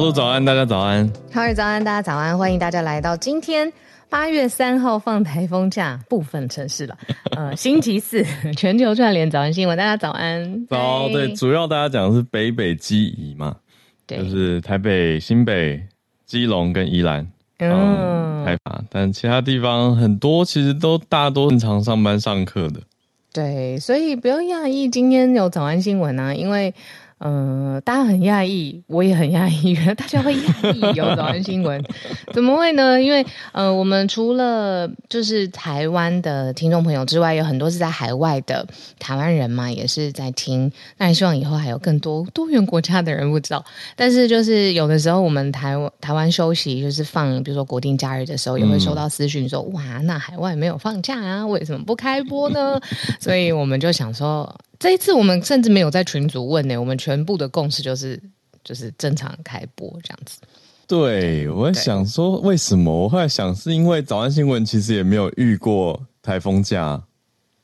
路早安，大家早安。哈尔早安，大家早安。欢迎大家来到今天八月三号放台风假部分城市了。呃，星期四 全球串联早安新闻，大家早安。早，对，主要大家讲的是北北基宜嘛，对，就是台北、新北、基隆跟宜兰，嗯，害怕。但其他地方很多其实都大多正常上班上课的。对，所以不用讶异，今天有早安新闻啊，因为。嗯、呃，大家很讶异，我也很讶异，原来大家会讶异有早安新闻，怎么会呢？因为呃，我们除了就是台湾的听众朋友之外，有很多是在海外的台湾人嘛，也是在听。那也希望以后还有更多多元国家的人不知道。但是就是有的时候我们台湾台湾休息，就是放比如说国定假日的时候，也会收到私讯说、嗯，哇，那海外没有放假啊，为什么不开播呢？所以我们就想说。这一次我们甚至没有在群组问呢，我们全部的共识就是就是正常开播这样子。对，我在想说为什么？我后来想是因为早安新闻其实也没有遇过台风假，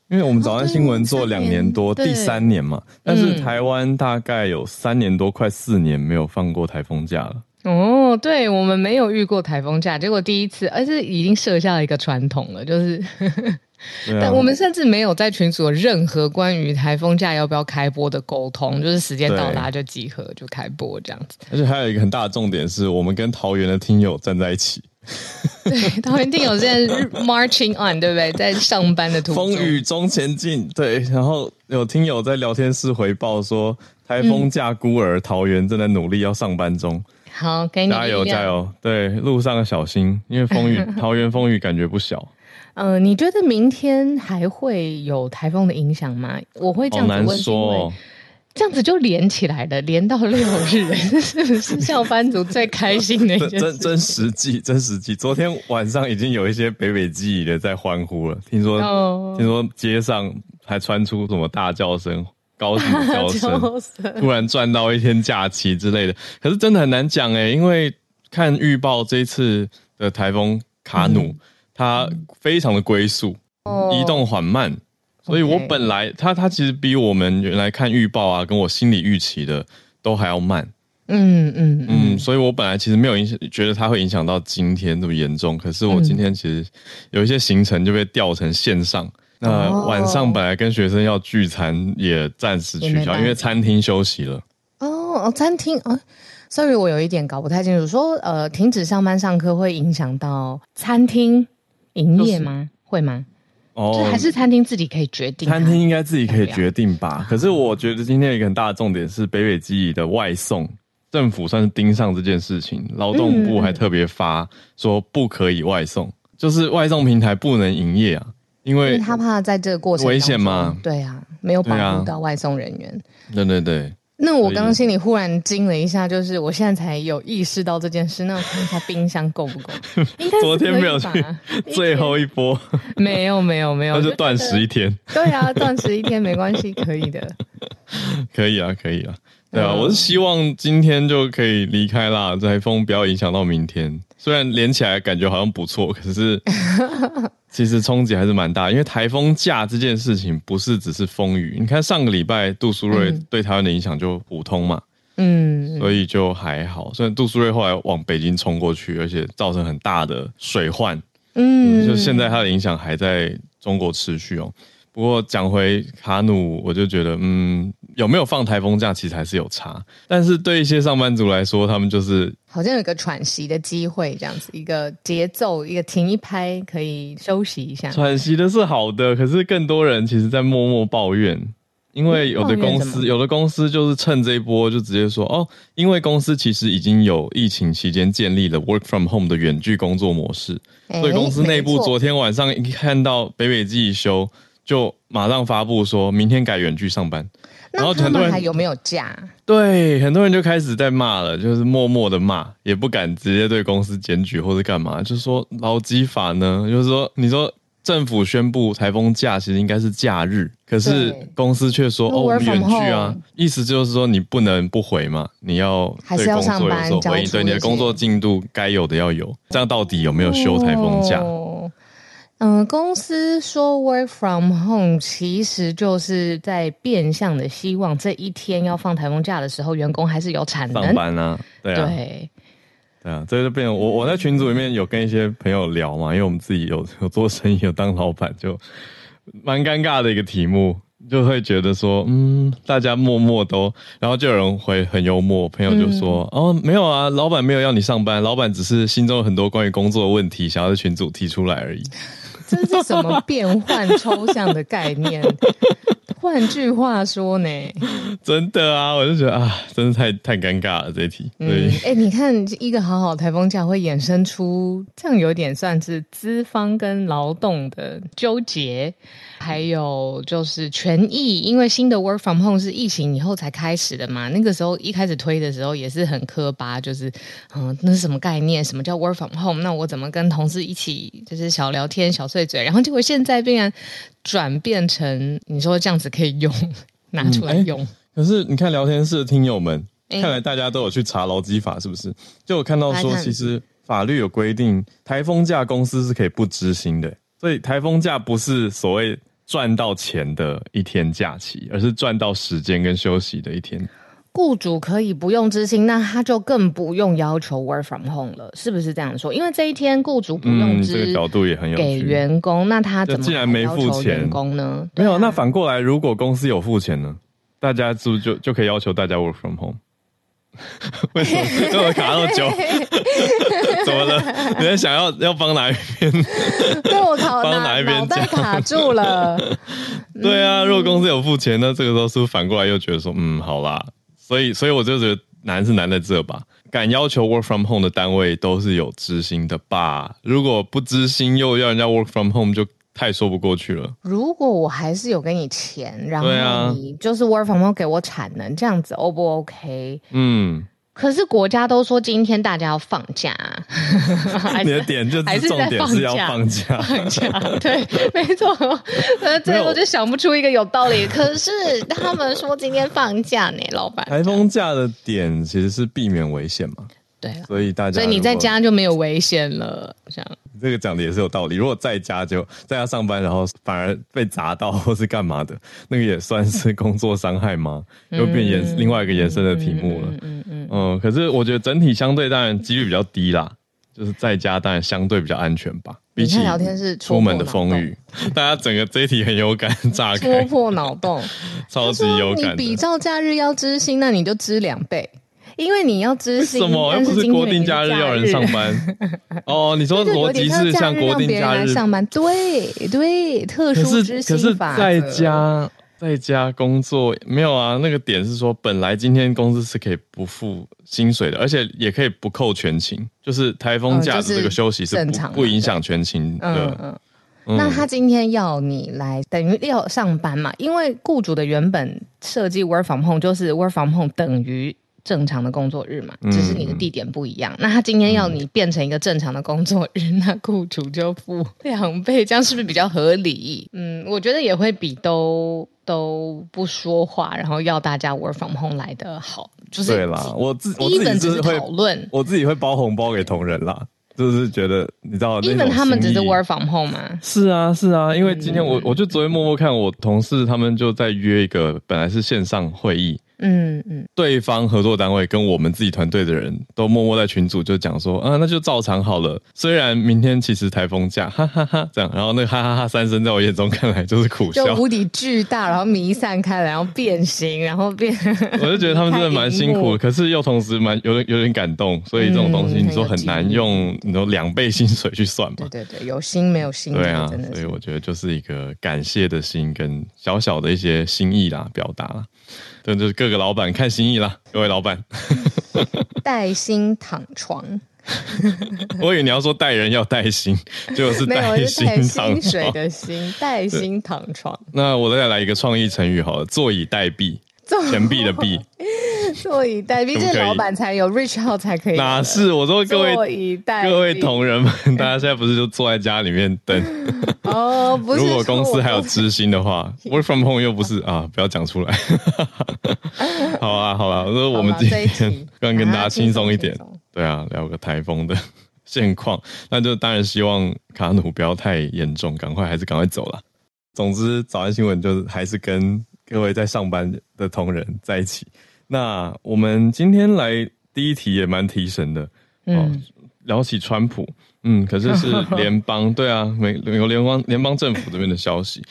因为我们早安新闻做两年多，哦、第三年嘛。但是台湾大概有三年多，快四年没有放过台风假了。哦，对，我们没有遇过台风假，结果第一次，而是已经设下了一个传统了，就是。啊、但我们甚至没有在群组有任何关于台风假要不要开播的沟通，就是时间到达就集合就开播这样子。而且还有一个很大的重点是，我们跟桃园的听友站在一起。对，桃园听友现在 marching on，对不对？在上班的途中，风雨中前进。对，然后有听友在聊天室回报说，台风假孤儿、嗯、桃园正在努力要上班中。好，给你加油加油！对，路上小心，因为风雨 桃园风雨感觉不小。呃，你觉得明天还会有台风的影响吗？我会这样子问，因为这样子就连起来了，连到六日，是不是？上班族最开心的一件事？真真实际，真实际。昨天晚上已经有一些北北基宜的在欢呼了，听说、哦，听说街上还传出什么大叫声、高兴的叫声，突然赚到一天假期之类的。可是？真的很难讲哎，因为看预报，这一次的台风卡努。嗯它非常的龟速，移动缓慢，所以我本来它它其实比我们原来看预报啊，跟我心理预期的都还要慢。嗯嗯嗯，所以我本来其实没有影响，觉得它会影响到今天这么严重。可是我今天其实有一些行程就被调成线上。那晚上本来跟学生要聚餐，也暂时取消，因为餐厅休息了。哦，餐厅啊。Sorry，我有一点搞不太清楚，说呃，停止上班上课会影响到餐厅。营业吗、就是？会吗？哦，就还是餐厅自己可以决定。餐厅应该自己可以决定吧。可是我觉得今天有一个很大的重点是北北基宜的外送，政府算是盯上这件事情。劳动部还特别发说不可以外送，嗯、就是外送平台不能营业啊，因为，因为他怕在这个过程危险吗？对啊，没有保护到外送人员。对对对。那我刚刚心里忽然惊了一下，就是我现在才有意识到这件事。那我看一下冰箱够不够？应该昨天没有去最后一波，没有没有没有，那就断食一天。对啊，断食一天没关系，可以的。可以啊，可以啊。对啊，我是希望今天就可以离开啦，台风不要影响到明天。虽然连起来感觉好像不错，可是。其实冲击还是蛮大，因为台风假这件事情不是只是风雨。你看上个礼拜杜苏芮对台湾的影响就普通嘛，嗯，所以就还好。虽然杜苏芮后来往北京冲过去，而且造成很大的水患，嗯，就现在它的影响还在中国持续哦。不过讲回卡努，我就觉得，嗯。有没有放台风假，其实还是有差。但是对一些上班族来说，他们就是好像有个喘息的机会，这样子一个节奏，一个停一拍，可以休息一下。喘息的是好的，可是更多人其实在默默抱怨，因为有的公司，有的公司就是趁这一波就直接说哦，因为公司其实已经有疫情期间建立了 work from home 的远距工作模式，所以公司内部昨天晚上一看到北北自己休，就马上发布说明天改远距上班。然后很多人还有没有假？对，很多人就开始在骂了，就是默默的骂，也不敢直接对公司检举或者干嘛，就是说劳基法呢，就是说你说政府宣布台风假其实应该是假日，可是公司却说哦远距啊，意思就是说你不能不回嘛，你要对工作有所回应，对你的工作进度该有的要有，这样到底有没有休台风假？嗯，公司说 work from home，其实就是在变相的希望这一天要放台风假的时候，员工还是有产能。上班啊，对啊，对，对啊，这就变成我我在群组里面有跟一些朋友聊嘛，因为我们自己有有做生意，有当老板，就蛮尴尬的一个题目，就会觉得说，嗯，大家默默都，然后就有人会很幽默，朋友就说，嗯、哦，没有啊，老板没有要你上班，老板只是心中有很多关于工作的问题，想要在群组提出来而已。这是什么变换抽象的概念？换句话说呢？真的啊，我就觉得啊，真的太太尴尬了这一题。嗯，哎、欸，你看一个好好台风假会衍生出这样，有点算是资方跟劳动的纠结。还有就是权益，因为新的 work from home 是疫情以后才开始的嘛。那个时候一开始推的时候也是很磕巴，就是嗯，那是什么概念？什么叫 work from home？那我怎么跟同事一起就是小聊天、小碎嘴？然后结果现在竟然转变成你说这样子可以用，拿出来用。嗯欸、可是你看聊天室的听友们，看来大家都有去查劳基法，是不是？就我看到说，其实法律有规定，台风假公司是可以不执行的。所以台风假不是所谓赚到钱的一天假期，而是赚到时间跟休息的一天。雇主可以不用支薪，那他就更不用要求 work from home 了，是不是这样说？因为这一天雇主不用支、嗯，这个角度也很有。给员工，那他怎么既然没付钱，员工呢？没有，那反过来，如果公司有付钱呢？大家是不是就就可以要求大家 work from home？为什么？为什么卡那么久？怎么了？你在想要要帮哪一边？对我考帮哪一边？卡住了。对啊，如果公司有付钱，那这个时候是不是反过来又觉得说，嗯，好啦。所以，所以我就觉得难是难在这吧。敢要求 work from home 的单位都是有知心的吧？如果不知心又要人家 work from home，就。太说不过去了。如果我还是有给你钱，然后你就是 work from home 给我产能，这样子 O 不 OK？嗯。可是国家都说今天大家要放假，你的点就是重点是要放假，放假。对，没错。呃最后就想不出一个有道理。可是他们说今天放假呢，老板。台风假的点其实是避免危险嘛。对，所以大家，所以你在家就没有危险了，这样。这个讲的也是有道理。如果在家就在家上班，然后反而被砸到 或是干嘛的，那个也算是工作伤害吗？又变延另外一个延伸的题目了。嗯嗯嗯。可是我觉得整体相对当然几率比较低啦，就是在家当然相对比较安全吧。比起聊天是出门的风雨，大家整个这一题很有感，炸开，戳破脑洞，超级有感。你比照假日要知心，那你就知两倍。因为你要支薪，什么又不是国定假日要人上班？哦，你说逻辑是像国定假日上班？对对，特殊支薪法。可是在家在家工作没有啊？那个点是说，本来今天公司是可以不付薪水的，而且也可以不扣全勤，就是台风假的这个休息是不不影响全勤的。嗯嗯。那他今天要你来，等于要上班嘛？因为雇主的原本设计 work from home 就是 work from home 等于。正常的工作日嘛，只是你的地点不一样。嗯、那他今天要你变成一个正常的工作日，嗯、那雇主就付两倍，这样是不是比较合理？嗯，我觉得也会比都都不说话，然后要大家 work from home 来的好。就是对啦，我自我自己是会讨论，我自己会包红包给同仁啦，就是觉得你知道，even 他们只是 work from home 吗？是啊，是啊，因为今天我、嗯、我就昨天默默看我同事他们就在约一个本来是线上会议。嗯嗯，对方合作单位跟我们自己团队的人都默默在群组就讲说，啊，那就照常好了。虽然明天其实台风假，哈哈哈，哈，这样，然后那个哈哈哈，三声在我眼中看来就是苦笑，就无敌巨大，然后弥散开来，然后变形，然后变。我就觉得他们真的蛮辛苦的，可是又同时蛮有点有点感动。所以这种东西你说很难用，你说两倍薪水去算嘛？对对对，有心没有心，对啊，所以我觉得就是一个感谢的心跟小小的一些心意啦，表达啦。这就是各个老板看心意啦，各位老板。带薪躺床，我以为你要说带人要带薪，就是带。薪水的薪，带薪躺床。那我再来一个创意成语好了，坐以待毙，钱币的币。坐以待毙，这老板才有 reach out 才可以。哪是？我说各位各位同仁们，大家现在不是就坐在家里面等？哦，不是。如果公司还有知心的话，work from home 又不是啊，不要讲出来。好啊，好啊，我说我们今天刚跟大家轻松一点，对啊，聊个台风的现况，那就当然希望卡努不要太严重，赶快还是赶快走了。总之，早安新闻就是还是跟各位在上班的同仁在一起。那我们今天来第一题也蛮提神的，嗯、哦，聊起川普，嗯，可是是 联邦，对啊，美美国联邦联邦政府这边的消息，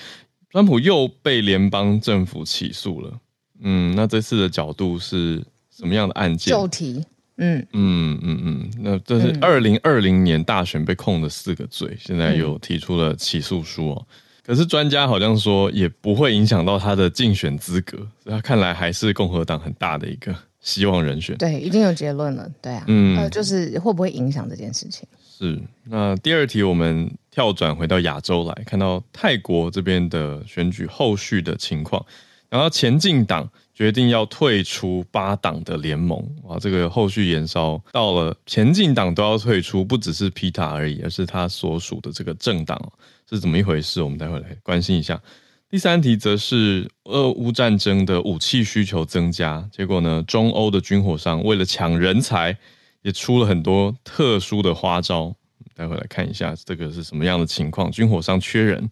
川普又被联邦政府起诉了，嗯，那这次的角度是什么样的案件？旧题，嗯嗯嗯嗯，那这是二零二零年大选被控的四个罪，现在又提出了起诉书哦。可是专家好像说也不会影响到他的竞选资格，所以他看来还是共和党很大的一个希望人选。对，已经有结论了。对啊，嗯、呃，就是会不会影响这件事情？是。那第二题，我们跳转回到亚洲来看到泰国这边的选举后续的情况，然后前进党决定要退出八党的联盟，啊，这个后续延烧到了前进党都要退出，不只是皮塔而已，而是他所属的这个政党。是怎么一回事？我们待会来关心一下。第三题则是俄乌战争的武器需求增加，结果呢，中欧的军火商为了抢人才，也出了很多特殊的花招。待会来看一下这个是什么样的情况，军火商缺人。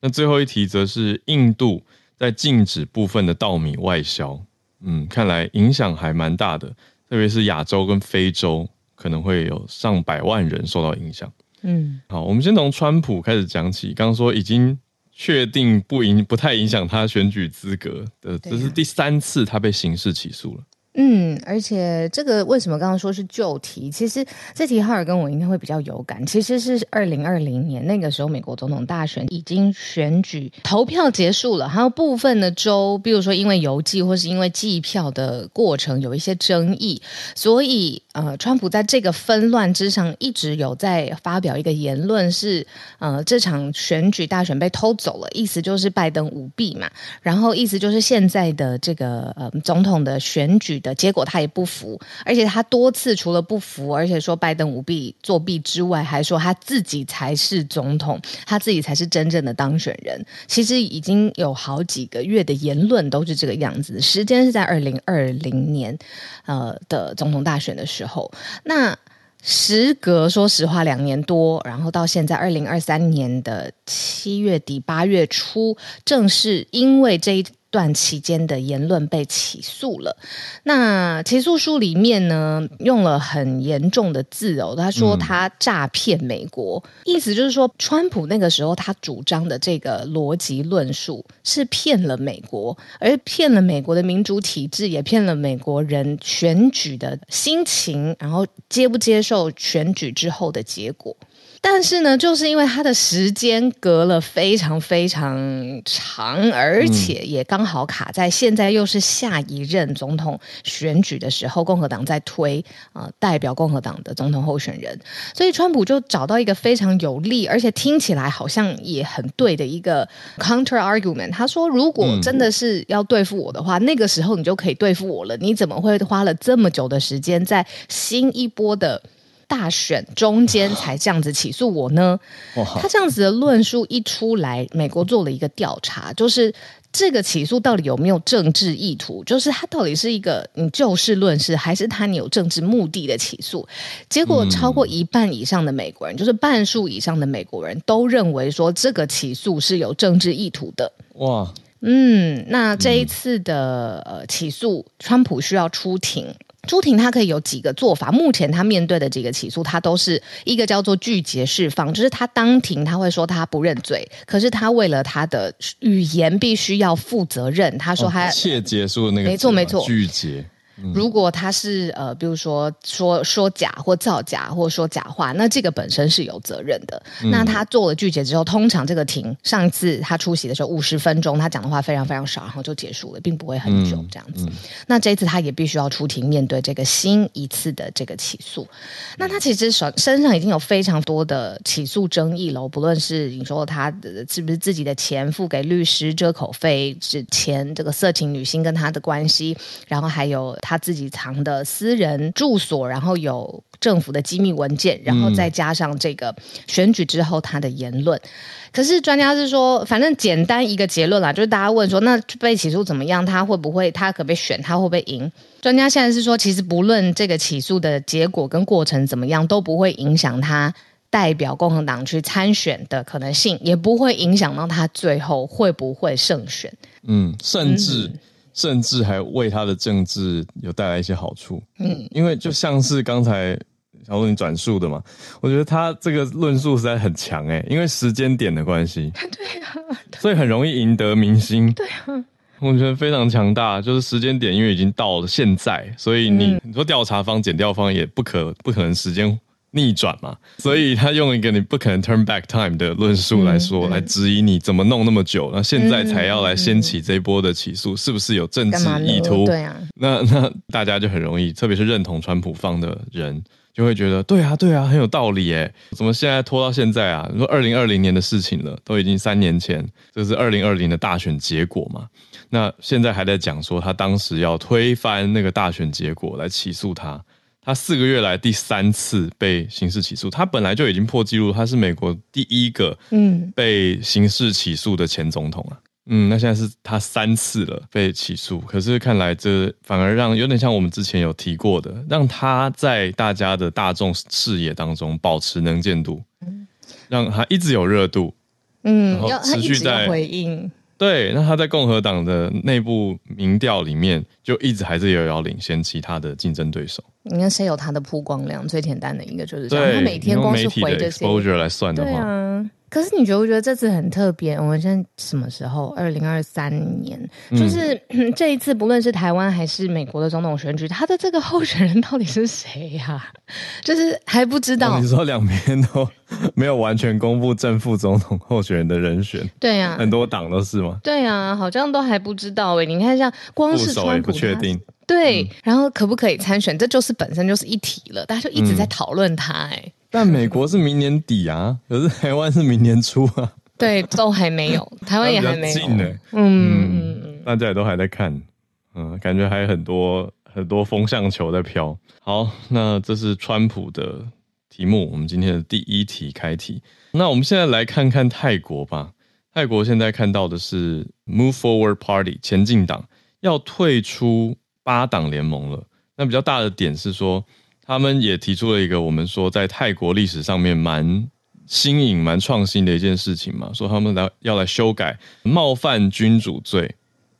那最后一题则是印度在禁止部分的稻米外销，嗯，看来影响还蛮大的，特别是亚洲跟非洲可能会有上百万人受到影响。嗯，好，我们先从川普开始讲起。刚刚说已经确定不影不太影响他选举资格的，这是第三次他被刑事起诉了。嗯，而且这个为什么刚刚说是旧题？其实这题哈尔跟我应该会比较有感。其实是二零二零年那个时候，美国总统大选已经选举投票结束了，还有部分的州，比如说因为邮寄或是因为计票的过程有一些争议，所以呃，川普在这个纷乱之上一直有在发表一个言论是，是呃，这场选举大选被偷走了，意思就是拜登舞弊嘛，然后意思就是现在的这个呃总统的选举的。结果他也不服，而且他多次除了不服，而且说拜登舞弊作弊之外，还说他自己才是总统，他自己才是真正的当选人。其实已经有好几个月的言论都是这个样子。时间是在二零二零年，呃的总统大选的时候。那时隔说实话两年多，然后到现在二零二三年的七月底八月初，正是因为这一。段期间的言论被起诉了，那起诉书里面呢，用了很严重的字哦，他说他诈骗美国，嗯、意思就是说，川普那个时候他主张的这个逻辑论述是骗了美国，而骗了美国的民主体制，也骗了美国人选举的心情，然后接不接受选举之后的结果。但是呢，就是因为他的时间隔了非常非常长，而且也刚好卡在现在又是下一任总统选举的时候，共和党在推呃代表共和党的总统候选人，所以川普就找到一个非常有利，而且听起来好像也很对的一个 counter argument。他说，如果真的是要对付我的话，那个时候你就可以对付我了。你怎么会花了这么久的时间在新一波的？大选中间才这样子起诉我呢？他这样子的论述一出来，美国做了一个调查，就是这个起诉到底有没有政治意图？就是他到底是一个你就事论事，还是他你有政治目的的起诉？结果超过一半以上的美国人，就是半数以上的美国人都认为说这个起诉是有政治意图的。哇，嗯，那这一次的呃起诉，川普需要出庭。出庭，他可以有几个做法。目前她面对的几个起诉，她都是一个叫做拒绝释放，就是她当庭她会说她不认罪，可是她为了她的语言必须要负责任。她说她切结束那个，没错没错，具结。如果他是呃，比如说说说假或造假，或者说假话，那这个本身是有责任的。嗯、那他做了拒绝之后，通常这个庭上一次他出席的时候五十分钟，他讲的话非常非常少，然后就结束了，并不会很久这样子。那这一次他也必须要出庭面对这个新一次的这个起诉。那他其实手身上已经有非常多的起诉争议了，不论是你说他是不是自己的钱付给律师遮口费，之前这个色情女星跟他的关系，然后还有。他自己藏的私人住所，然后有政府的机密文件，然后再加上这个选举之后他的言论。可是专家是说，反正简单一个结论啦，就是大家问说，那被起诉怎么样？他会不会？他可不可以选？他会不会赢？专家现在是说，其实不论这个起诉的结果跟过程怎么样，都不会影响他。代表共和党去参选的可能性，也不会影响到他最后会不会胜选。嗯，甚至、甚至还为他的政治有带来一些好处。嗯，因为就像是刚才小路你转述的嘛，我觉得他这个论述实在很强诶，因为时间点的关系。对啊，所以很容易赢得民心。对啊，我觉得非常强大，就是时间点，因为已经到了现在，所以你、嗯、你说调查方、检调方也不可不可能时间。逆转嘛，所以他用一个你不可能 turn back time 的论述来说，来质疑你怎么弄那么久，那现在才要来掀起这一波的起诉，是不是有政治意图？对啊，那 那大家就很容易，特别是认同川普方的人，就会觉得对啊对啊，很有道理诶，怎么现在拖到现在啊？你说二零二零年的事情了，都已经三年前，这是二零二零的大选结果嘛？那现在还在讲说他当时要推翻那个大选结果来起诉他。他四个月来第三次被刑事起诉，他本来就已经破纪录，他是美国第一个嗯。被刑事起诉的前总统啊，嗯，那现在是他三次了被起诉，可是看来这反而让有点像我们之前有提过的，让他在大家的大众视野当中保持能见度，嗯，让他一直有热度，嗯，然后持续在回应。对，那他在共和党的内部民调里面，就一直还是遥遥领先其他的竞争对手。你看谁有他的曝光量？最简单的一个就是这样，他每天光是回这些 exposure 来算的话，对啊。可是你觉不觉得这次很特别？我们现在什么时候？二零二三年，就是、嗯、这一次，不论是台湾还是美国的总统选举，他的这个候选人到底是谁呀、啊？就是还不知道。哦、你说两边都没有完全公布正副总统候选人的人选？对呀、啊，很多党都是吗？对啊，好像都还不知道诶。你看，像光是川普，不确定。对，嗯、然后可不可以参选？这就是本身就是一题了，大家就一直在讨论他诶。但美国是明年底啊，可是台湾是明年初啊。对，都还没有，台湾也还没有。近呢、欸，嗯嗯，大家也都还在看，嗯，感觉还有很多很多风向球在飘。好，那这是川普的题目，我们今天的第一题开题。那我们现在来看看泰国吧。泰国现在看到的是 Move Forward Party 前进党要退出八党联盟了。那比较大的点是说。他们也提出了一个我们说在泰国历史上面蛮新颖、蛮创新的一件事情嘛，说他们来要来修改冒犯君主罪，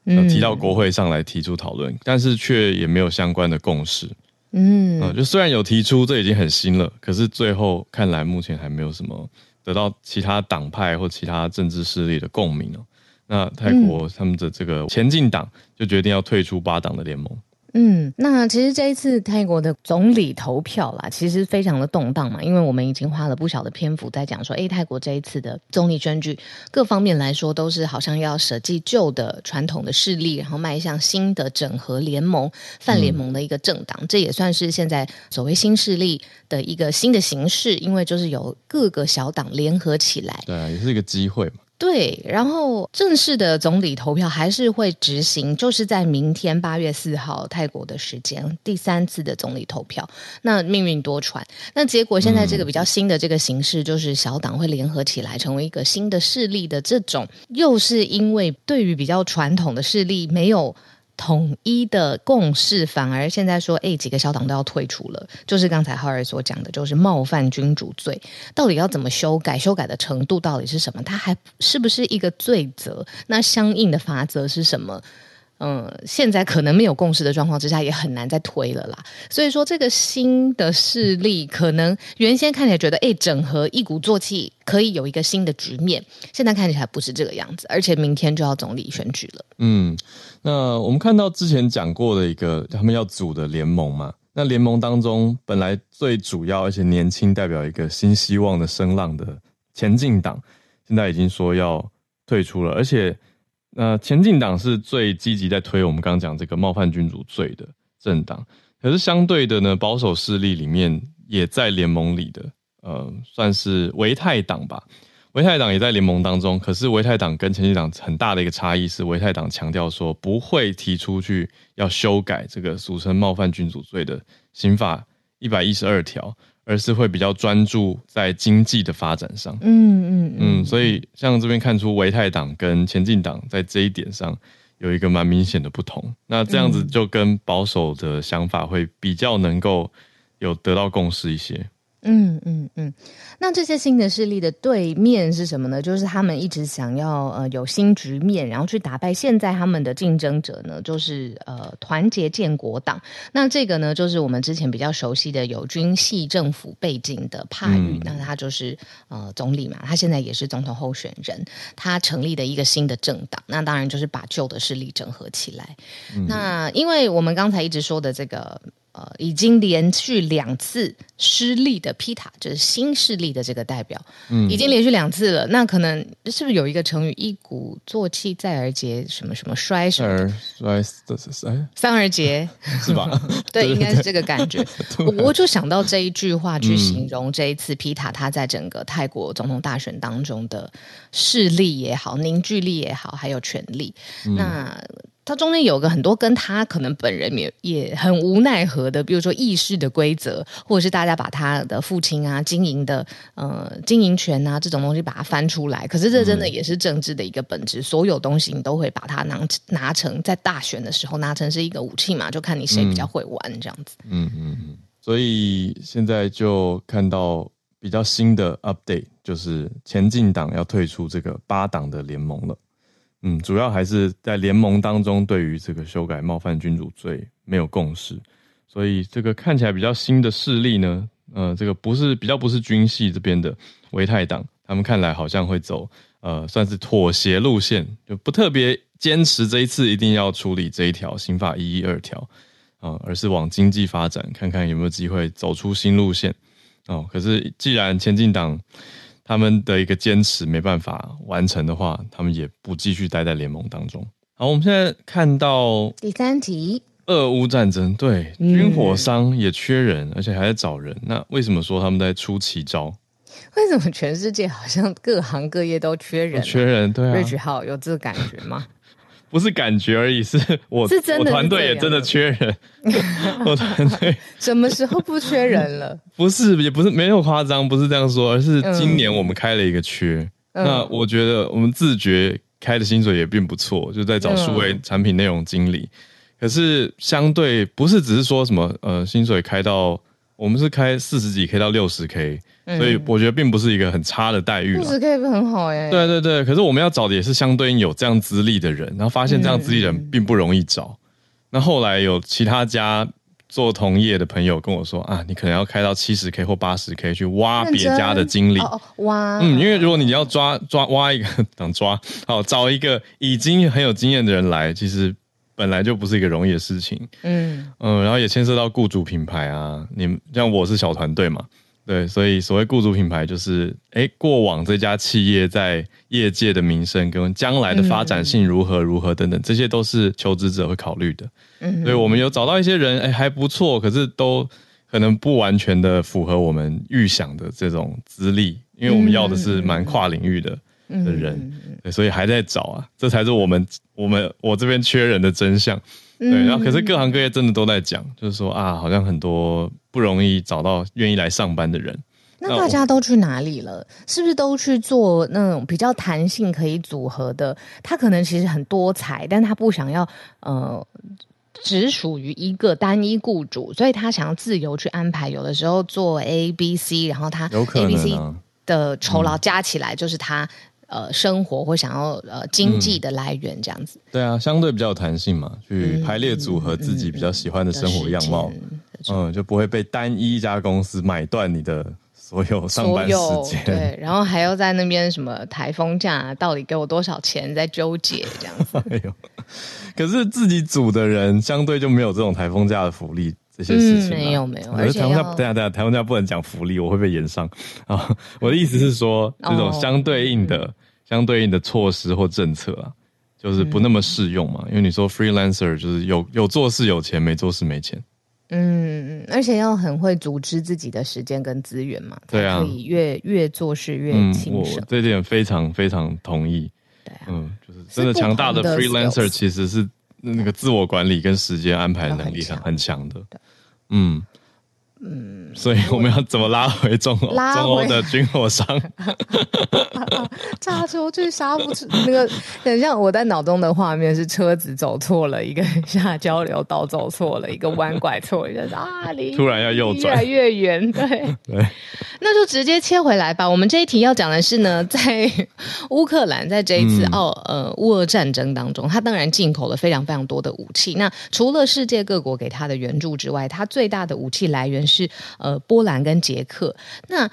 嗯，提到国会上来提出讨论，但是却也没有相关的共识。嗯，就虽然有提出，这已经很新了，可是最后看来目前还没有什么得到其他党派或其他政治势力的共鸣哦。那泰国他们的这个前进党就决定要退出八党的联盟。嗯，那其实这一次泰国的总理投票啦，其实非常的动荡嘛，因为我们已经花了不少的篇幅在讲说，诶，泰国这一次的总理选举，各方面来说都是好像要舍弃旧的传统的势力，然后迈向新的整合联盟、泛联盟的一个政党，嗯、这也算是现在所谓新势力的一个新的形式，因为就是有各个小党联合起来，对啊，也是一个机会嘛。对，然后正式的总理投票还是会执行，就是在明天八月四号泰国的时间，第三次的总理投票。那命运多舛，那结果现在这个比较新的这个形式，就是小党会联合起来成为一个新的势力的这种，又是因为对于比较传统的势力没有。统一的共识，反而现在说，哎，几个小党都要退出了，就是刚才浩尔所讲的，就是冒犯君主罪，到底要怎么修改？修改的程度到底是什么？它还是不是一个罪责？那相应的法则是什么？嗯，现在可能没有共识的状况之下，也很难再推了啦。所以说，这个新的势力可能原先看起来觉得，哎，整合一鼓作气，可以有一个新的局面。现在看起来不是这个样子，而且明天就要总理选举了。嗯，那我们看到之前讲过的一个他们要组的联盟嘛，那联盟当中本来最主要而且年轻，代表一个新希望的声浪的前进党，现在已经说要退出了，而且。呃前进党是最积极在推我们刚刚讲这个冒犯君主罪的政党，可是相对的呢，保守势力里面也在联盟里的，呃，算是维泰党吧。维泰党也在联盟当中，可是维泰党跟前进党很大的一个差异是，维泰党强调说不会提出去要修改这个俗称冒犯君主罪的刑法一百一十二条，而是会比较专注在经济的发展上。嗯嗯嗯，所以像这边看出维泰党跟前进党在这一点上有一个蛮明显的不同。那这样子就跟保守的想法会比较能够有得到共识一些。嗯嗯嗯，那这些新的势力的对面是什么呢？就是他们一直想要呃有新局面，然后去打败现在他们的竞争者呢，就是呃团结建国党。那这个呢，就是我们之前比较熟悉的有军系政府背景的帕育，嗯、那他就是呃总理嘛，他现在也是总统候选人，他成立的一个新的政党。那当然就是把旧的势力整合起来。嗯、那因为我们刚才一直说的这个。呃，已经连续两次失利的皮塔，就是新势力的这个代表，嗯，已经连续两次了。那可能是不是有一个成语“一鼓作气，再而竭”？什么什么衰什么衰三而竭是吧？对，对，应该是这个感觉。我我就想到这一句话去形容这一次皮塔他在整个泰国总统大选当中的势力也好，凝聚力也好，还有权力。嗯、那。它中间有个很多跟他可能本人也也很无奈何的，比如说议事的规则，或者是大家把他的父亲啊经营的呃经营权啊这种东西把它翻出来，可是这真的也是政治的一个本质，所有东西你都会把它拿拿成在大选的时候拿成是一个武器嘛，就看你谁比较会玩这样子。嗯嗯嗯，所以现在就看到比较新的 update，就是前进党要退出这个八党的联盟了。嗯，主要还是在联盟当中，对于这个修改冒犯君主罪没有共识，所以这个看起来比较新的势力呢，呃，这个不是比较不是军系这边的维泰党，他们看来好像会走呃算是妥协路线，就不特别坚持这一次一定要处理这一条刑法一一二条啊，而是往经济发展，看看有没有机会走出新路线哦。可是既然前进党。他们的一个坚持没办法完成的话，他们也不继续待在联盟当中。好，我们现在看到第三题，俄乌战争，对，军火商也缺人，嗯、而且还在找人。那为什么说他们在出奇招？为什么全世界好像各行各业都缺人、啊？缺人，对啊。Rich 好有这个感觉吗？不是感觉而已，是 我是真的，我团队也真的缺人。我团队 什么时候不缺人了？不是，也不是没有夸张，不是这样说，而是今年我们开了一个缺。嗯、那我觉得我们自觉开的薪水也并不错，就在找数位产品内容经理。嗯、可是相对不是只是说什么呃薪水开到，我们是开四十几 K 到六十 K。所以我觉得并不是一个很差的待遇，六十 K 很好哎。对对对，可是我们要找的也是相对应有这样资历的人，然后发现这样资历人并不容易找。嗯、那后来有其他家做同业的朋友跟我说啊，你可能要开到七十 K 或八十 K 去挖别家的经理。挖，嗯，因为如果你要抓抓挖一个 等抓好找一个已经很有经验的人来，其实本来就不是一个容易的事情。嗯嗯，然后也牵涉到雇主品牌啊，你像我是小团队嘛。对，所以所谓雇主品牌就是，哎，过往这家企业在业界的名声跟将来的发展性如何如何等等，这些都是求职者会考虑的。嗯，所以我们有找到一些人，哎，还不错，可是都可能不完全的符合我们预想的这种资历，因为我们要的是蛮跨领域的的人，对，所以还在找啊，这才是我们我们我这边缺人的真相。对，然后可是各行各业真的都在讲，就是说啊，好像很多不容易找到愿意来上班的人。那大家都去哪里了？是不是都去做那种比较弹性可以组合的？他可能其实很多才，但他不想要呃，只属于一个单一雇主，所以他想要自由去安排。有的时候做 A、B、C，然后他 A、B、C 的酬劳加起来就是他。呃，生活或想要呃经济的来源这样子，嗯，对啊，相对比较有弹性嘛，去排列组合自己比较喜欢的生活样貌，嗯，嗯，就不会被单一一家公司买断你的所有上班时间，对，然后还要在那边什么台风假到底给我多少钱在纠结这样子，哎呦，可是自己组的人相对就没有这种台风假的福利这些事情，嗯，没有没有，而且台风假等下等下台风假不能讲福利，我会被延上啊，我的意思是说这种相对应的。相对应的措施或政策啊，就是不那么适用嘛。嗯、因为你说 freelancer 就是有有做事有钱，没做事没钱。嗯，而且要很会组织自己的时间跟资源嘛，对啊，可以越越做事越轻省。嗯、这点非常非常同意。对啊，嗯，就是真的强大的 freelancer 其实是那个自我管理跟时间安排能力很很强的。嗯。嗯，所以我们要怎么拉回中欧？拉回中欧的军火商，炸出去杀不出那个，很像我在脑中的画面是车子走错了一个下交流道，走错了一个弯拐错，一 个啊，离 突然要右转，越来越远，对对，那就直接切回来吧。我们这一题要讲的是呢，在乌克兰在这一次奥、嗯、呃乌俄战争当中，他当然进口了非常非常多的武器。那除了世界各国给他的援助之外，他最大的武器来源。是呃，波兰跟捷克，那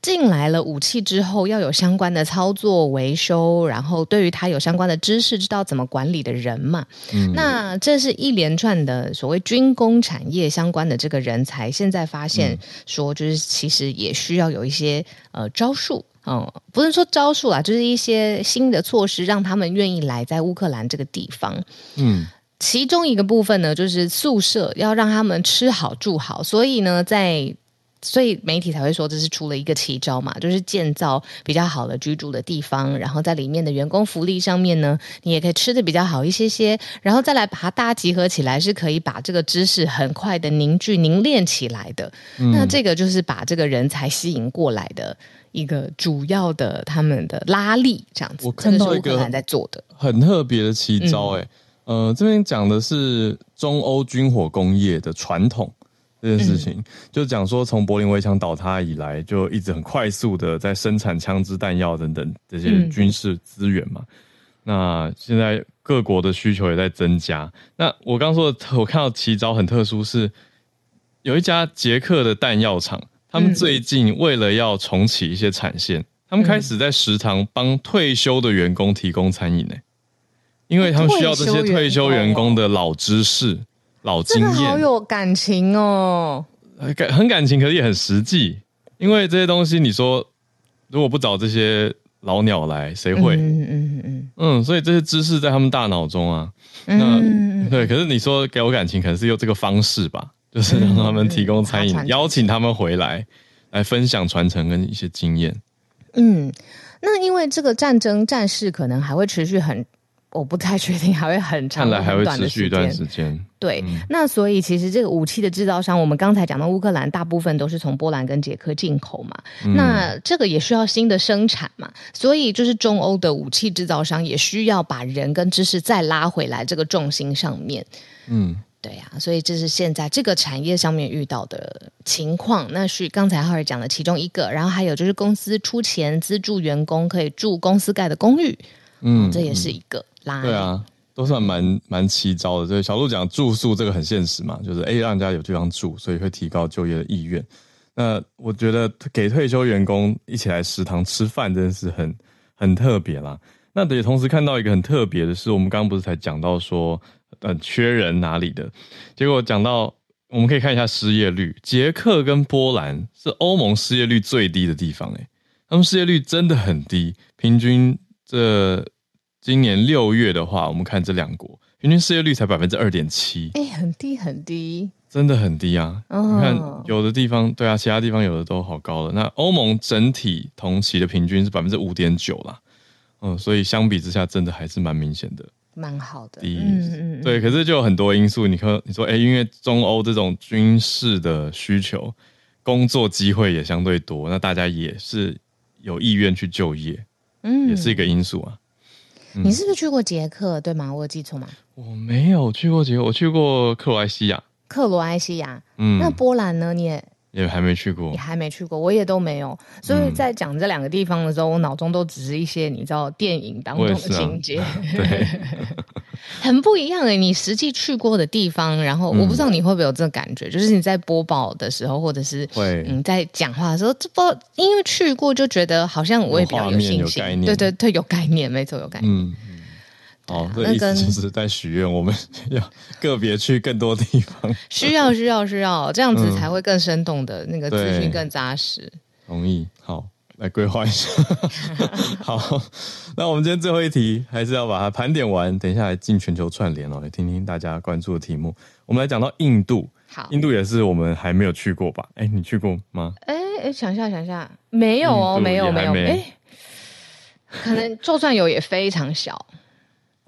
进来了武器之后，要有相关的操作维修，然后对于他有相关的知识，知道怎么管理的人嘛。嗯，那这是一连串的所谓军工产业相关的这个人才，现在发现说，就是其实也需要有一些呃招数，嗯，不是说招数啊，就是一些新的措施，让他们愿意来在乌克兰这个地方，嗯。其中一个部分呢，就是宿舍要让他们吃好住好，所以呢，在所以媒体才会说这是出了一个奇招嘛，就是建造比较好的居住的地方，然后在里面的员工福利上面呢，你也可以吃的比较好一些些，然后再来把它大家集合起来，是可以把这个知识很快的凝聚凝练起来的。嗯、那这个就是把这个人才吸引过来的一个主要的他们的拉力，这样子。我看到乌克兰在做的很特别的奇招、欸，哎、嗯。呃，这边讲的是中欧军火工业的传统这件事情，嗯、就讲说从柏林围墙倒塌以来，就一直很快速的在生产枪支弹药等等这些军事资源嘛。嗯、那现在各国的需求也在增加。那我刚说的，我看到奇招很特殊，是有一家捷克的弹药厂，他们最近为了要重启一些产线，嗯、他们开始在食堂帮退休的员工提供餐饮呢。因为他们需要这些退休员工的老知识、老经验，好有感情哦，感很感情，可是也很实际。因为这些东西，你说如果不找这些老鸟来，谁会？嗯嗯嗯嗯，所以这些知识在他们大脑中啊。那对，可是你说给我感情，可能是用这个方式吧，就是让他们提供餐饮，邀请他们回来，来分享传承跟一些经验。嗯，那因为这个战争战事可能还会持续很。我不太确定 还会很长，看来还会持续一段时间。对，嗯、那所以其实这个武器的制造商，我们刚才讲到乌克兰，大部分都是从波兰跟捷克进口嘛。嗯、那这个也需要新的生产嘛，所以就是中欧的武器制造商也需要把人跟知识再拉回来这个重心上面。嗯，对呀、啊，所以这是现在这个产业上面遇到的情况。那是刚才浩尔讲的其中一个，然后还有就是公司出钱资助员工可以住公司盖的公寓，嗯，这也是一个。对啊，都算蛮蛮奇招的。所以小鹿讲住宿这个很现实嘛，就是哎，让人家有地方住，所以会提高就业的意愿。那我觉得给退休员工一起来食堂吃饭，真的是很很特别啦。那也同时看到一个很特别的是，我们刚刚不是才讲到说，呃，缺人哪里的？结果讲到我们可以看一下失业率，捷克跟波兰是欧盟失业率最低的地方，诶，他们失业率真的很低，平均这。今年六月的话，我们看这两国平均失业率才百分之二点七，哎，很低很低，真的很低啊！哦、你看有的地方，对啊，其他地方有的都好高了。那欧盟整体同期的平均是百分之五点九啦，嗯，所以相比之下，真的还是蛮明显的，蛮好的。嗯嗯，对，可是就有很多因素，你看你说，哎，因为中欧这种军事的需求，工作机会也相对多，那大家也是有意愿去就业，嗯，也是一个因素啊。你是不是去过捷克？对吗？我有记错吗？我没有去过捷克，我去过克罗埃西亚。克罗埃西亚，嗯，那波兰呢？你也也还没去过，你还没去过，我也都没有。所以在讲这两个地方的时候，我脑中都只是一些你知道电影当中的情节，啊、对，很不一样诶。你实际去过的地方，然后我不知道你会不会有这个感觉，嗯、就是你在播报的时候，或者是会。嗯在讲话的时候，这不因为去过就觉得好像我也比较有信心，对对对，有概念，没错，有概念。嗯哦，这意思就是在许愿，我们要个别去更多地方。需要，需要，需要，这样子才会更生动的、嗯、那个资讯更扎实。同意，好，来规划一下。好，那我们今天最后一题还是要把它盘点完，等一下来进全球串联哦，来听听大家关注的题目。我们来讲到印度，好，印度也是我们还没有去过吧？哎，你去过吗？哎哎，想一下想一下，没有哦，没有没有，哎，可能就算有也非常小。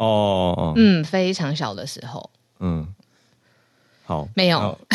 哦哦，嗯，非常小的时候，嗯，好，没有，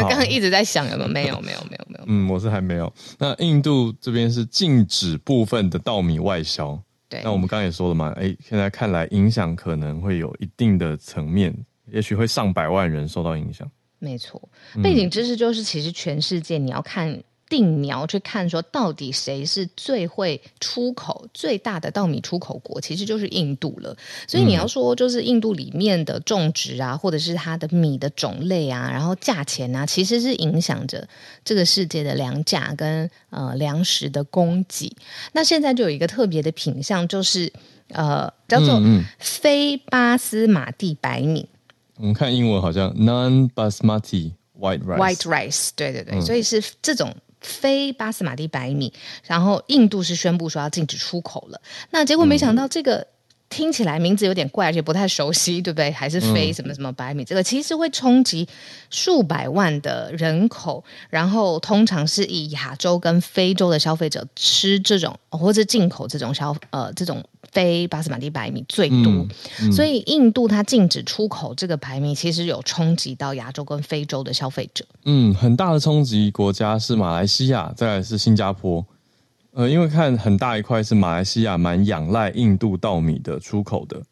刚刚一直在想有没有，没有，没有，没有，没有，嗯，我是还没有。那印度这边是禁止部分的稻米外销，对。那我们刚刚也说了嘛，哎，现在看来影响可能会有一定的层面，也许会上百万人受到影响。没错，背景知识就是，其实全世界你要看。定苗去看，说到底谁是最会出口最大的稻米出口国，其实就是印度了。所以你要说，就是印度里面的种植啊，或者是它的米的种类啊，然后价钱啊，其实是影响着这个世界的粮价跟呃粮食的供给。那现在就有一个特别的品相，就是呃叫做非巴斯马蒂白米。我们看英文好像 non-basmati white rice。white rice，对对对，嗯、所以是这种。非巴斯马蒂白米，然后印度是宣布说要禁止出口了。那结果没想到，这个听起来名字有点怪，而且不太熟悉，对不对？还是非什么什么白米，这个其实会冲击数百万的人口，然后通常是以亚洲跟非洲的消费者吃这种，或者进口这种消呃这种。非巴斯马蒂白米最多，嗯嗯、所以印度它禁止出口这个白米，其实有冲击到亚洲跟非洲的消费者。嗯，很大的冲击国家是马来西亚，再来是新加坡。呃，因为看很大一块是马来西亚蛮仰赖印度稻米的出口的，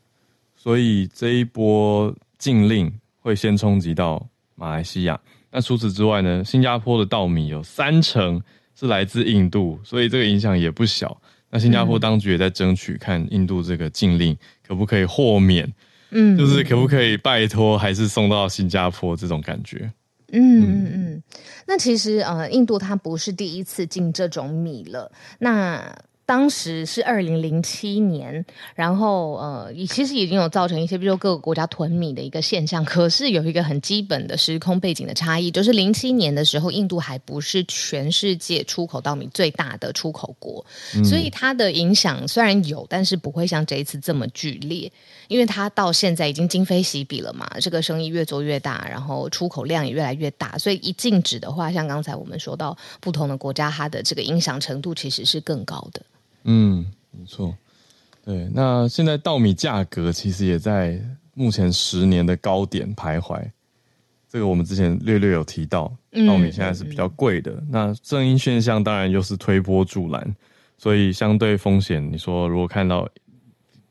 所以这一波禁令会先冲击到马来西亚。那除此之外呢，新加坡的稻米有三成是来自印度，所以这个影响也不小。那新加坡当局也在争取，看印度这个禁令可不可以豁免，嗯，就是可不可以拜托，还是送到新加坡这种感觉。嗯嗯嗯。那其实呃，印度它不是第一次进这种米了。那当时是二零零七年，然后呃，其实已经有造成一些，比如说各个国家囤米的一个现象。可是有一个很基本的时空背景的差异，就是零七年的时候，印度还不是全世界出口稻米最大的出口国，嗯、所以它的影响虽然有，但是不会像这一次这么剧烈，因为它到现在已经今非昔比了嘛，这个生意越做越大，然后出口量也越来越大，所以一禁止的话，像刚才我们说到不同的国家，它的这个影响程度其实是更高的。嗯，没错，对。那现在稻米价格其实也在目前十年的高点徘徊，这个我们之前略略有提到，稻米现在是比较贵的。嗯、那正因现象当然又是推波助澜，所以相对风险，你说如果看到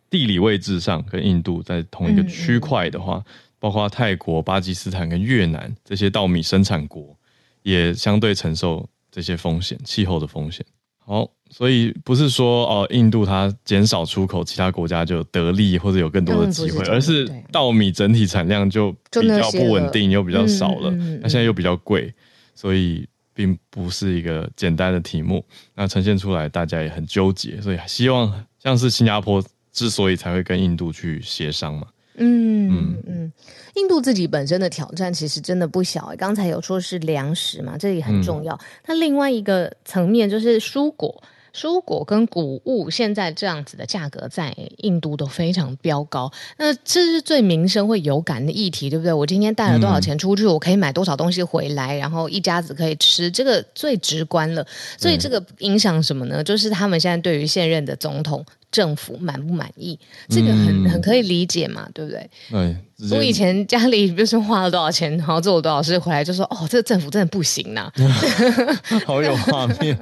地理位置上跟印度在同一个区块的话，嗯、包括泰国、巴基斯坦跟越南这些稻米生产国，也相对承受这些风险，气候的风险。好，所以不是说哦，印度它减少出口，其他国家就得利或者有更多的机会，是而是稻米整体产量就比较不稳定，又比较少了。嗯嗯、那现在又比较贵，所以并不是一个简单的题目。那呈现出来，大家也很纠结，所以希望像是新加坡之所以才会跟印度去协商嘛。嗯嗯嗯，印度自己本身的挑战其实真的不小。刚才有说是粮食嘛，这里很重要。那、嗯、另外一个层面就是蔬果，蔬果跟谷物现在这样子的价格在印度都非常飙高。那这是最民生会有感的议题，对不对？我今天带了多少钱出去，嗯、我可以买多少东西回来，然后一家子可以吃，这个最直观了。所以这个影响什么呢？就是他们现在对于现任的总统。政府满不满意？这个很、嗯、很可以理解嘛，对不对？对。我以前家里，比如说花了多少钱，然后做了多少事，回来就说：“哦，这个政府真的不行呐、啊。”好有画面，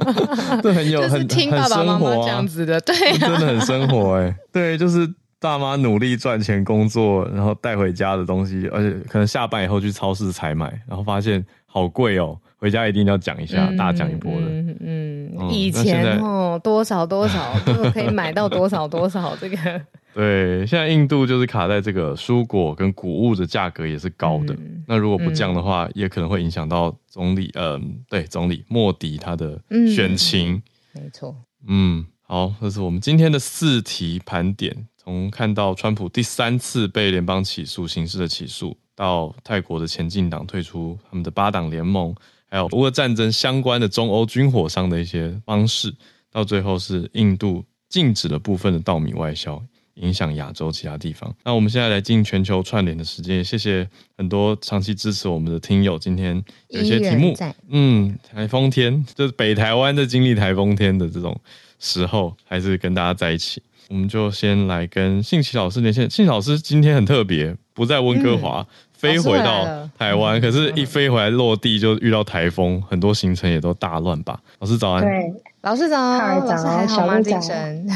这很有很听爸爸妈妈这样子的，啊、对、啊，真的很生活哎、欸。对，就是大妈努力赚钱工作，然后带回家的东西，而且可能下班以后去超市采买，然后发现好贵哦。回家一定要讲一下，嗯、大讲一波的。嗯嗯，嗯以前哦，多少多少就 可以买到多少多少这个。对，现在印度就是卡在这个蔬果跟谷物的价格也是高的。嗯、那如果不降的话，嗯、也可能会影响到总理，嗯、呃，对，总理莫迪他的选情。嗯、没错。嗯，好，这是我们今天的四题盘点。从看到川普第三次被联邦起诉，刑事的起诉，到泰国的前进党退出他们的八党联盟。还有俄乌战争相关的中欧军火商的一些方式，到最后是印度禁止了部分的稻米外销，影响亚洲其他地方。那我们现在来进全球串联的时间，也谢谢很多长期支持我们的听友。今天有些题目，嗯，台风天就是北台湾在经历台风天的这种时候，还是跟大家在一起。我们就先来跟信奇老师连线。信奇老师今天很特别，不在温哥华。嗯飞回到台湾，可是，一飞回来落地就遇到台风，很多行程也都大乱吧。老师早安，对，老师早安，早安，小鹿精神，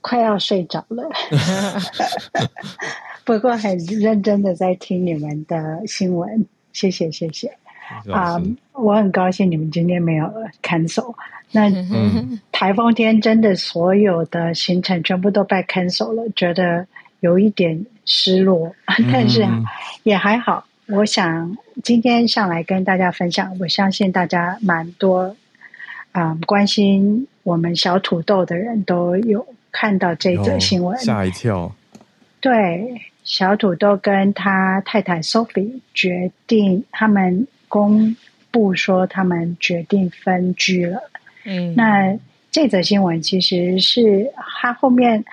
快要睡着了，不过很认真的在听你们的新闻，谢谢，谢谢。啊，um, 我很高兴你们今天没有 cancel。那台风天真的所有的行程全部都被 cancel 了，觉得。有一点失落，但是也还好。嗯、我想今天上来跟大家分享，我相信大家蛮多啊、嗯，关心我们小土豆的人都有看到这则新闻，吓一跳。对，小土豆跟他太太 Sophie 决定，他们公布说他们决定分居了。嗯，那这则新闻其实是他后面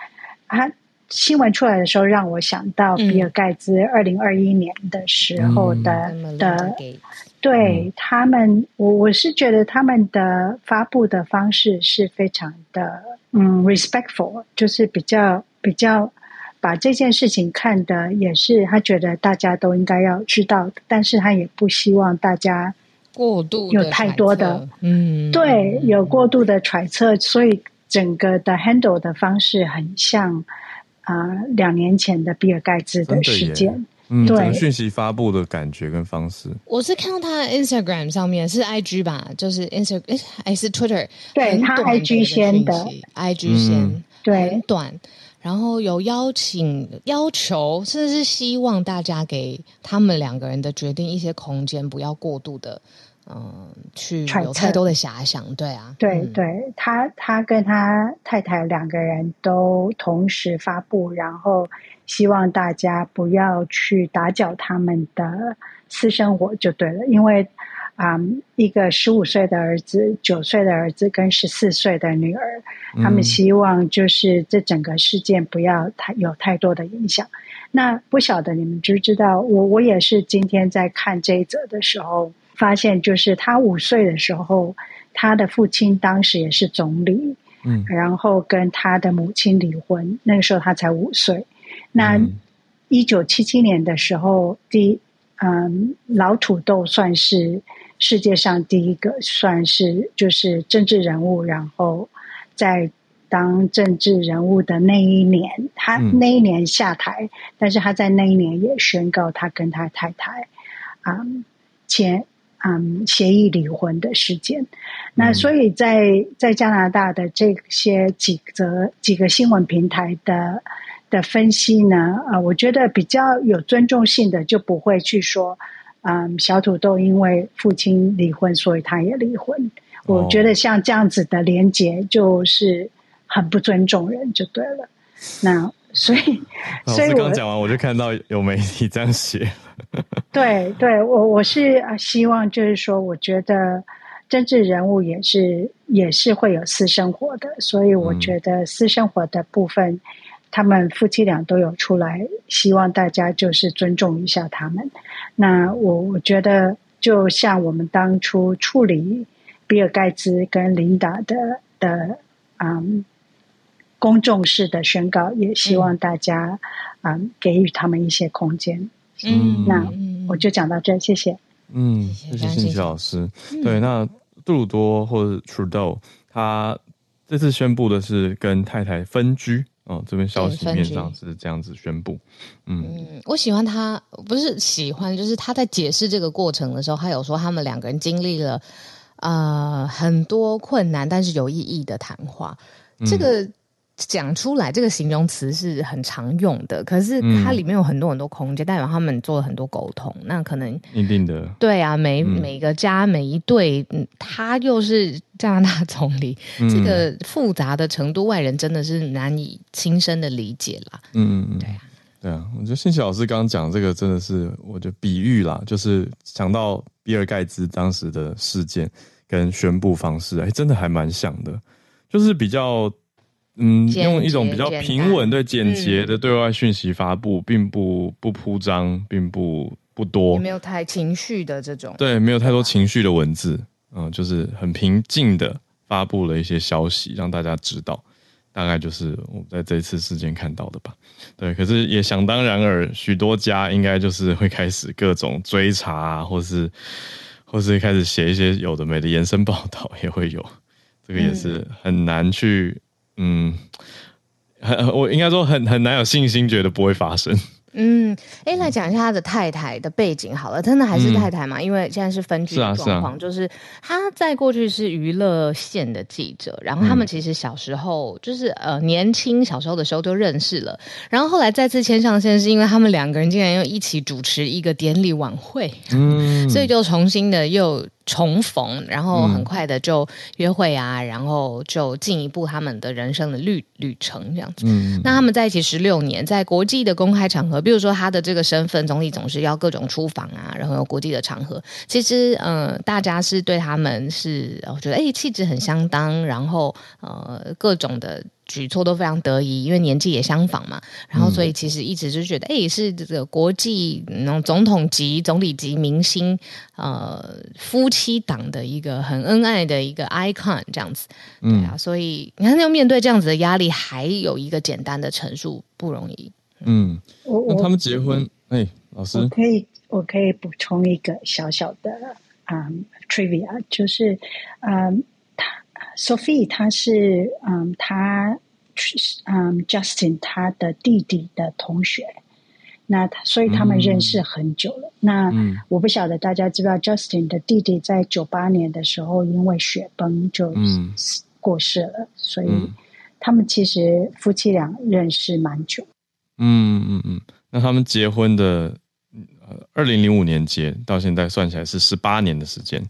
他。新闻出来的时候，让我想到比尔盖茨二零二一年的时候的、嗯、的，对、嗯、他们，我我是觉得他们的发布的方式是非常的嗯 respectful，就是比较比较把这件事情看的也是他觉得大家都应该要知道，但是他也不希望大家过度有太多的嗯，对，有过度的揣测，所以整个的 handle 的方式很像。啊，两年前的比尔盖茨的事件，嗯，对，讯息发布的感觉跟方式，我是看到他的 Instagram 上面是 IG 吧，就是 Instagram 还是 Twitter，对他 IG 先的，IG 先，嗯、对，很短，然后有邀请、要求，甚至是希望大家给他们两个人的决定一些空间，不要过度的。嗯，去有太多的遐想，对啊，对对，他他跟他太太两个人都同时发布，然后希望大家不要去打搅他们的私生活就对了，因为啊、嗯，一个十五岁的儿子、九岁的儿子跟十四岁的女儿，他们希望就是这整个事件不要太有太多的影响。那不晓得你们知不知道？我我也是今天在看这一则的时候。发现就是他五岁的时候，他的父亲当时也是总理，嗯，然后跟他的母亲离婚，那个时候他才五岁。那一九七七年的时候，第嗯，老土豆算是世界上第一个算是就是政治人物，然后在当政治人物的那一年，他那一年下台，嗯，但是他在那一年也宣告他跟他太太啊前。嗯，协议离婚的事件，那所以在在加拿大的这些几则几个新闻平台的的分析呢，啊、呃，我觉得比较有尊重性的就不会去说，嗯，小土豆因为父亲离婚，所以他也离婚。我觉得像这样子的连结就是很不尊重人，就对了。那所以，所以 我刚讲完，我就看到有媒体这样写。对，对我我是希望，就是说，我觉得政治人物也是也是会有私生活的，所以我觉得私生活的部分，嗯、他们夫妻俩都有出来，希望大家就是尊重一下他们。那我我觉得，就像我们当初处理比尔盖茨跟琳达的的嗯公众式的宣告，也希望大家嗯，嗯给予他们一些空间。嗯，那我就讲到这，谢谢。嗯，谢谢信奇老师。对，那杜鲁多或者 Trudeau，他这次宣布的是跟太太分居哦，这边消息面上是这样子宣布。嗯，嗯，我喜欢他，不是喜欢，就是他在解释这个过程的时候，他有说他们两个人经历了呃很多困难，但是有意义的谈话。这个。嗯讲出来这个形容词是很常用的，可是它里面有很多很多空间，嗯、代表他们做了很多沟通。那可能一定的对啊，每、嗯、每个家每一对，他又是加拿大总理，嗯、这个复杂的程度，外人真的是难以亲身的理解啦。嗯嗯嗯，对啊，对啊，我觉得信息老师刚刚讲这个真的是，我觉得比喻啦，就是想到比尔盖茨当时的事件跟宣布方式，哎，真的还蛮像的，就是比较。嗯，用一种比较平稳、对简洁的对外讯息发布，嗯、并不不铺张，并不不多，也没有太情绪的这种，对，没有太多情绪的文字，嗯，就是很平静的发布了一些消息，让大家知道，大概就是我们在这次事件看到的吧。对，可是也想当然尔，许多家应该就是会开始各种追查啊，或是或是开始写一些有的没的延伸报道，也会有，这个也是很难去。嗯，很我应该说很很难有信心，觉得不会发生。嗯，哎，来讲一下他的太太的背景好了，真的还是太太嘛？嗯、因为现在是分居状况，是啊是啊、就是他在过去是娱乐线的记者，然后他们其实小时候就是呃年轻小时候的时候就认识了，然后后来再次牵上线，是因为他们两个人竟然又一起主持一个典礼晚会，嗯，所以就重新的又。重逢，然后很快的就约会啊，嗯、然后就进一步他们的人生的旅旅程这样子。嗯，那他们在一起十六年，在国际的公开场合，比如说他的这个身份，总理总是要各种出访啊，然后有国际的场合，其实嗯、呃，大家是对他们是我觉得哎气质很相当，然后呃各种的。举措都非常得宜，因为年纪也相仿嘛，然后所以其实一直就觉得，哎、嗯，是这个国际那种总统级、总理级明星，呃，夫妻档的一个很恩爱的一个 icon 这样子，对啊，嗯、所以你看，要面对这样子的压力，还有一个简单的陈述不容易。嗯，那他们结婚，哎，老师，我可以，我可以补充一个小小的啊、um, trivia，就是啊。Um, Sophie，他是嗯，他嗯，Justin 他的弟弟的同学，那他所以他们认识很久了。嗯、那、嗯、我不晓得大家知不知道，Justin 的弟弟在九八年的时候因为雪崩就过世了，嗯、所以他们其实夫妻俩认识蛮久。嗯嗯嗯，那他们结婚的呃，二零零五年结，到现在算起来是十八年的时间。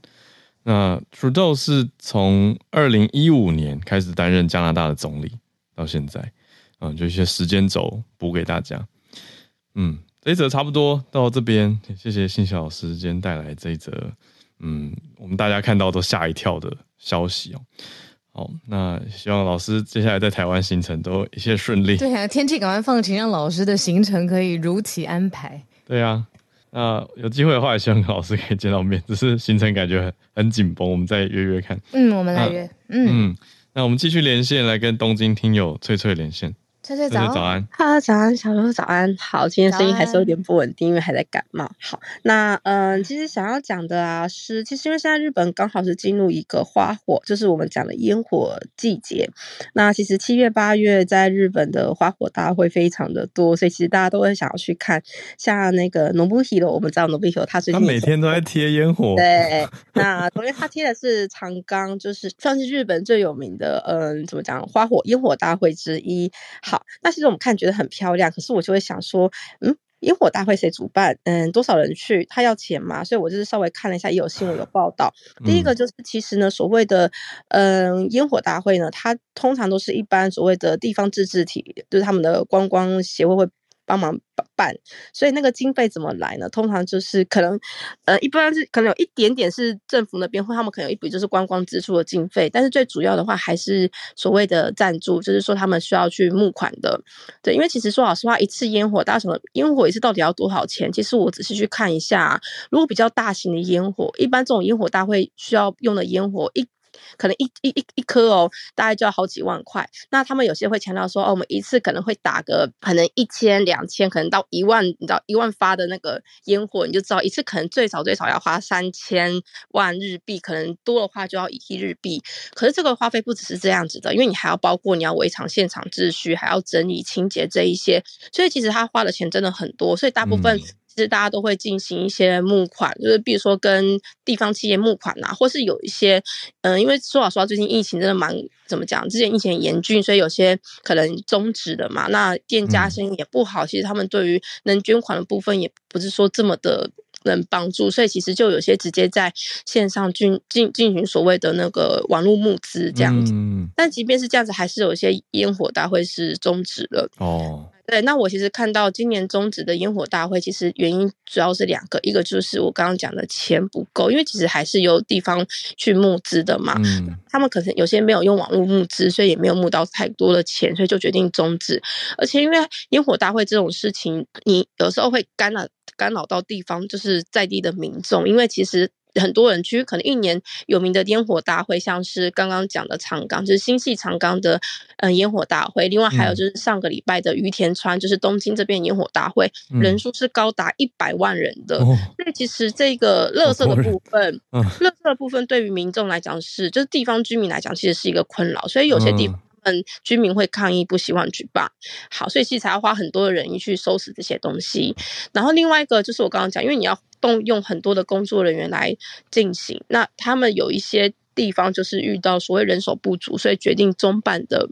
那 Trudeau 是从二零一五年开始担任加拿大的总理，到现在，嗯，就一些时间轴补给大家。嗯，这一则差不多到这边，谢谢信孝老师今天带来这一则，嗯，我们大家看到都吓一跳的消息哦。好，那希望老师接下来在台湾行程都一切顺利。对啊，天气赶快放晴，让老师的行程可以如期安排。对啊。那有机会的话，也希望跟老师可以见到面。只是行程感觉很很紧绷，我们再约约看。嗯，我们来约。嗯嗯，那我们继续连线，来跟东京听友翠翠连线。翠翠早，早安，哈，早安，小鹿早安，好，今天声音还是有点不稳定，因为还在感冒。好，那嗯、呃，其实想要讲的啊，是其实因为现在日本刚好是进入一个花火，就是我们讲的烟火季节。那其实七月八月在日本的花火大会非常的多，所以其实大家都会想要去看。像那个 Nobuhiro，我们知道 Nobuhiro，他最近他每天都在贴烟火。对，那昨天他贴的是长冈，就是算是日本最有名的，嗯、呃，怎么讲，花火烟火大会之一。好。那其实我们看觉得很漂亮，可是我就会想说，嗯，烟火大会谁主办？嗯，多少人去？他要钱吗？所以我就是稍微看了一下，也有新闻有报道。第一个就是，其实呢，所谓的嗯烟火大会呢，它通常都是一般所谓的地方自治体，就是他们的观光协会会。帮忙办，所以那个经费怎么来呢？通常就是可能，呃，一般是可能有一点点是政府那边，或他们可能有一笔就是观光支出的经费，但是最主要的话还是所谓的赞助，就是说他们需要去募款的。对，因为其实说老实话，一次烟火，大什么烟火一次到底要多少钱？其实我仔细去看一下，如果比较大型的烟火，一般这种烟火大会需要用的烟火一。可能一一一一颗哦，大概就要好几万块。那他们有些会强调说，哦，我们一次可能会打个可能一千、两千，可能到一万，你知道一万发的那个烟火，你就知道一次可能最少最少要花三千万日币，可能多的话就要一亿日币。可是这个花费不只是这样子的，因为你还要包括你要维持现场秩序，还要整理清洁这一些，所以其实他花的钱真的很多。所以大部分。嗯其实大家都会进行一些募款，就是比如说跟地方企业募款呐、啊，或是有一些，嗯、呃，因为说老实话，最近疫情真的蛮怎么讲？之前疫情很严峻，所以有些可能终止的嘛。那店家生意也不好，其实他们对于能捐款的部分也不是说这么的能帮助，所以其实就有些直接在线上进进进行所谓的那个网络募资这样子。但即便是这样子，还是有一些烟火大会是终止了。哦。对，那我其实看到今年终止的烟火大会，其实原因主要是两个，一个就是我刚刚讲的钱不够，因为其实还是由地方去募资的嘛，嗯，他们可能有些没有用网络募资，所以也没有募到太多的钱，所以就决定终止。而且因为烟火大会这种事情，你有时候会干扰干扰到地方，就是在地的民众，因为其实。很多人去，可能一年有名的烟火大会，像是刚刚讲的长冈，就是新系长冈的嗯烟火大会。另外还有就是上个礼拜的于田川，就是东京这边烟火大会，嗯、人数是高达一百万人的。哦、所以其实这个乐色的部分，乐色的部分对于民众来讲是，就是地方居民来讲，其实是一个困扰。所以有些地方。居民会抗议，不希望举办。好，所以其实才要花很多的人力去收拾这些东西。然后另外一个就是我刚刚讲，因为你要动用很多的工作人员来进行，那他们有一些地方就是遇到所谓人手不足，所以决定中办的。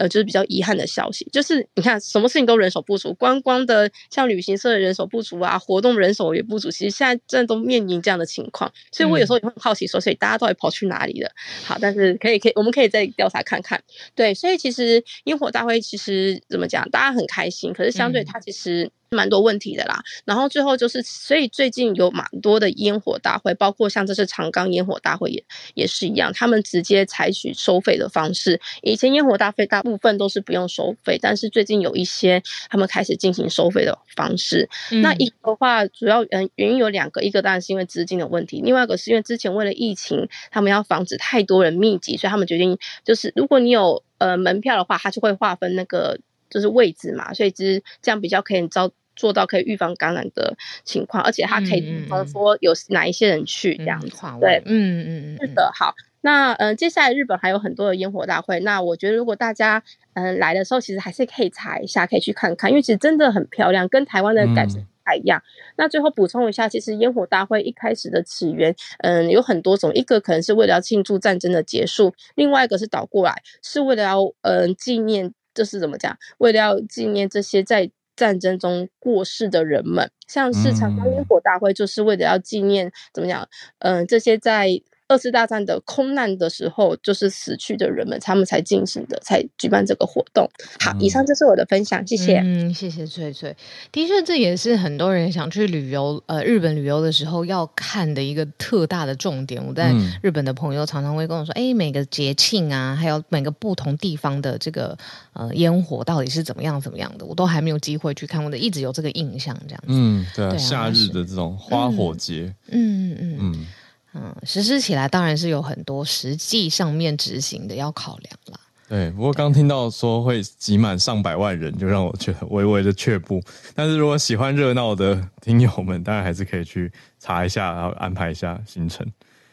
呃，就是比较遗憾的消息，就是你看，什么事情都人手不足，观光的像旅行社的人手不足啊，活动人手也不足，其实现在真的都面临这样的情况，所以我有时候也会很好奇说，所以大家到底跑去哪里了？好，但是可以可以，我们可以再调查看看。对，所以其实烟火大会其实怎么讲，大家很开心，可是相对它其实。蛮多问题的啦，然后最后就是，所以最近有蛮多的烟火大会，包括像这次长冈烟火大会也也是一样，他们直接采取收费的方式。以前烟火大会大部分都是不用收费，但是最近有一些他们开始进行收费的方式。嗯、那一个的话，主要嗯原因有两个，一个当然是因为资金的问题，另外一个是因为之前为了疫情，他们要防止太多人密集，所以他们决定就是如果你有呃门票的话，他就会划分那个就是位置嘛，所以其实这样比较可以招。做到可以预防感染的情况，而且它可以比方说有哪一些人去这样子，嗯、对，嗯嗯嗯，是的，好，那嗯、呃，接下来日本还有很多的烟火大会，那我觉得如果大家嗯、呃、来的时候，其实还是可以查一下，可以去看看，因为其实真的很漂亮，跟台湾的感觉不太一样。嗯、那最后补充一下，其实烟火大会一开始的起源，嗯、呃，有很多种，一个可能是为了要庆祝战争的结束，另外一个是倒过来是为了要嗯、呃、纪念，就是怎么讲，为了要纪念这些在。战争中过世的人们，像是长江烟火大会，就是为了要纪念、嗯、怎么讲？嗯、呃，这些在。二次大战的空难的时候，就是死去的人们，他们才进行的，才举办这个活动。好，以上就是我的分享，谢谢。嗯，谢谢翠翠。的确，这也是很多人想去旅游，呃，日本旅游的时候要看的一个特大的重点。我在日本的朋友常常会跟我说：“哎、嗯，每个节庆啊，还有每个不同地方的这个呃烟火到底是怎么样怎么样的，我都还没有机会去看，我的一直有这个印象这样子。”嗯，对啊，对啊，夏日的这种花火节，嗯嗯嗯。嗯嗯嗯，实施起来当然是有很多实际上面执行的要考量啦。对，不过刚听到说会挤满上百万人，就让我觉得微微的却步。但是如果喜欢热闹的听友们，当然还是可以去查一下，然后安排一下行程。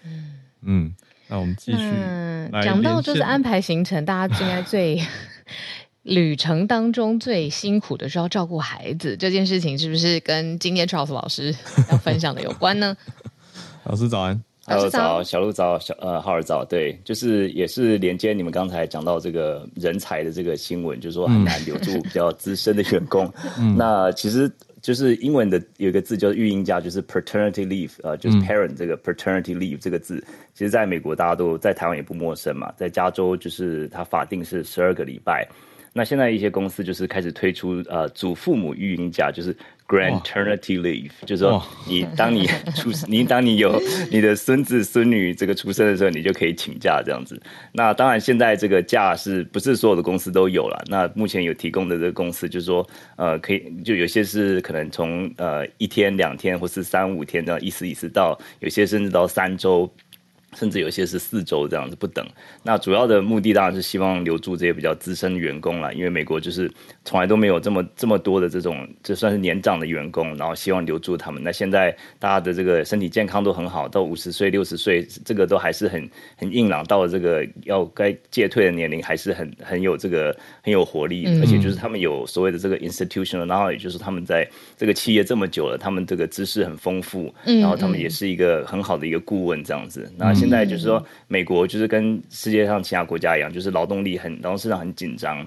嗯嗯，那我们继续。嗯，讲到就是安排行程，大家应该最 旅程当中最辛苦的是要照顾孩子这件事情，是不是跟今天 Charles 老师要分享的有关呢？老师早安。Hello 早，小鹿早，小呃浩尔早，对，就是也是连接你们刚才讲到这个人才的这个新闻，就是说很难留住比较资深的员工。嗯、那其实就是英文的有一个字叫育婴假，就是 paternity leave，呃，就是 parent 这个 paternity leave 这个字，其实在美国大家都在台湾也不陌生嘛，在加州就是它法定是十二个礼拜。那现在一些公司就是开始推出呃祖父母育婴假，就是 grandternity leave，就是说你当你出你当你有你的孙子孙女这个出生的时候，你就可以请假这样子。那当然现在这个假是不是所有的公司都有了？那目前有提供的这个公司就是说呃可以就有些是可能从呃一天两天或是三五天这样意思意思到有些甚至到三周。甚至有些是四周这样子不等。那主要的目的当然是希望留住这些比较资深的员工了，因为美国就是从来都没有这么这么多的这种，就算是年长的员工，然后希望留住他们。那现在大家的这个身体健康都很好，到五十岁、六十岁，这个都还是很很硬朗。到了这个要该戒退的年龄，还是很很有这个很有活力，嗯、而且就是他们有所谓的这个 institutional，然后也就是他们在这个企业这么久了，他们这个知识很丰富，然后他们也是一个很好的一个顾问这样子。那现现在就是说，美国就是跟世界上其他国家一样，就是劳动力很，劳动市场很紧张。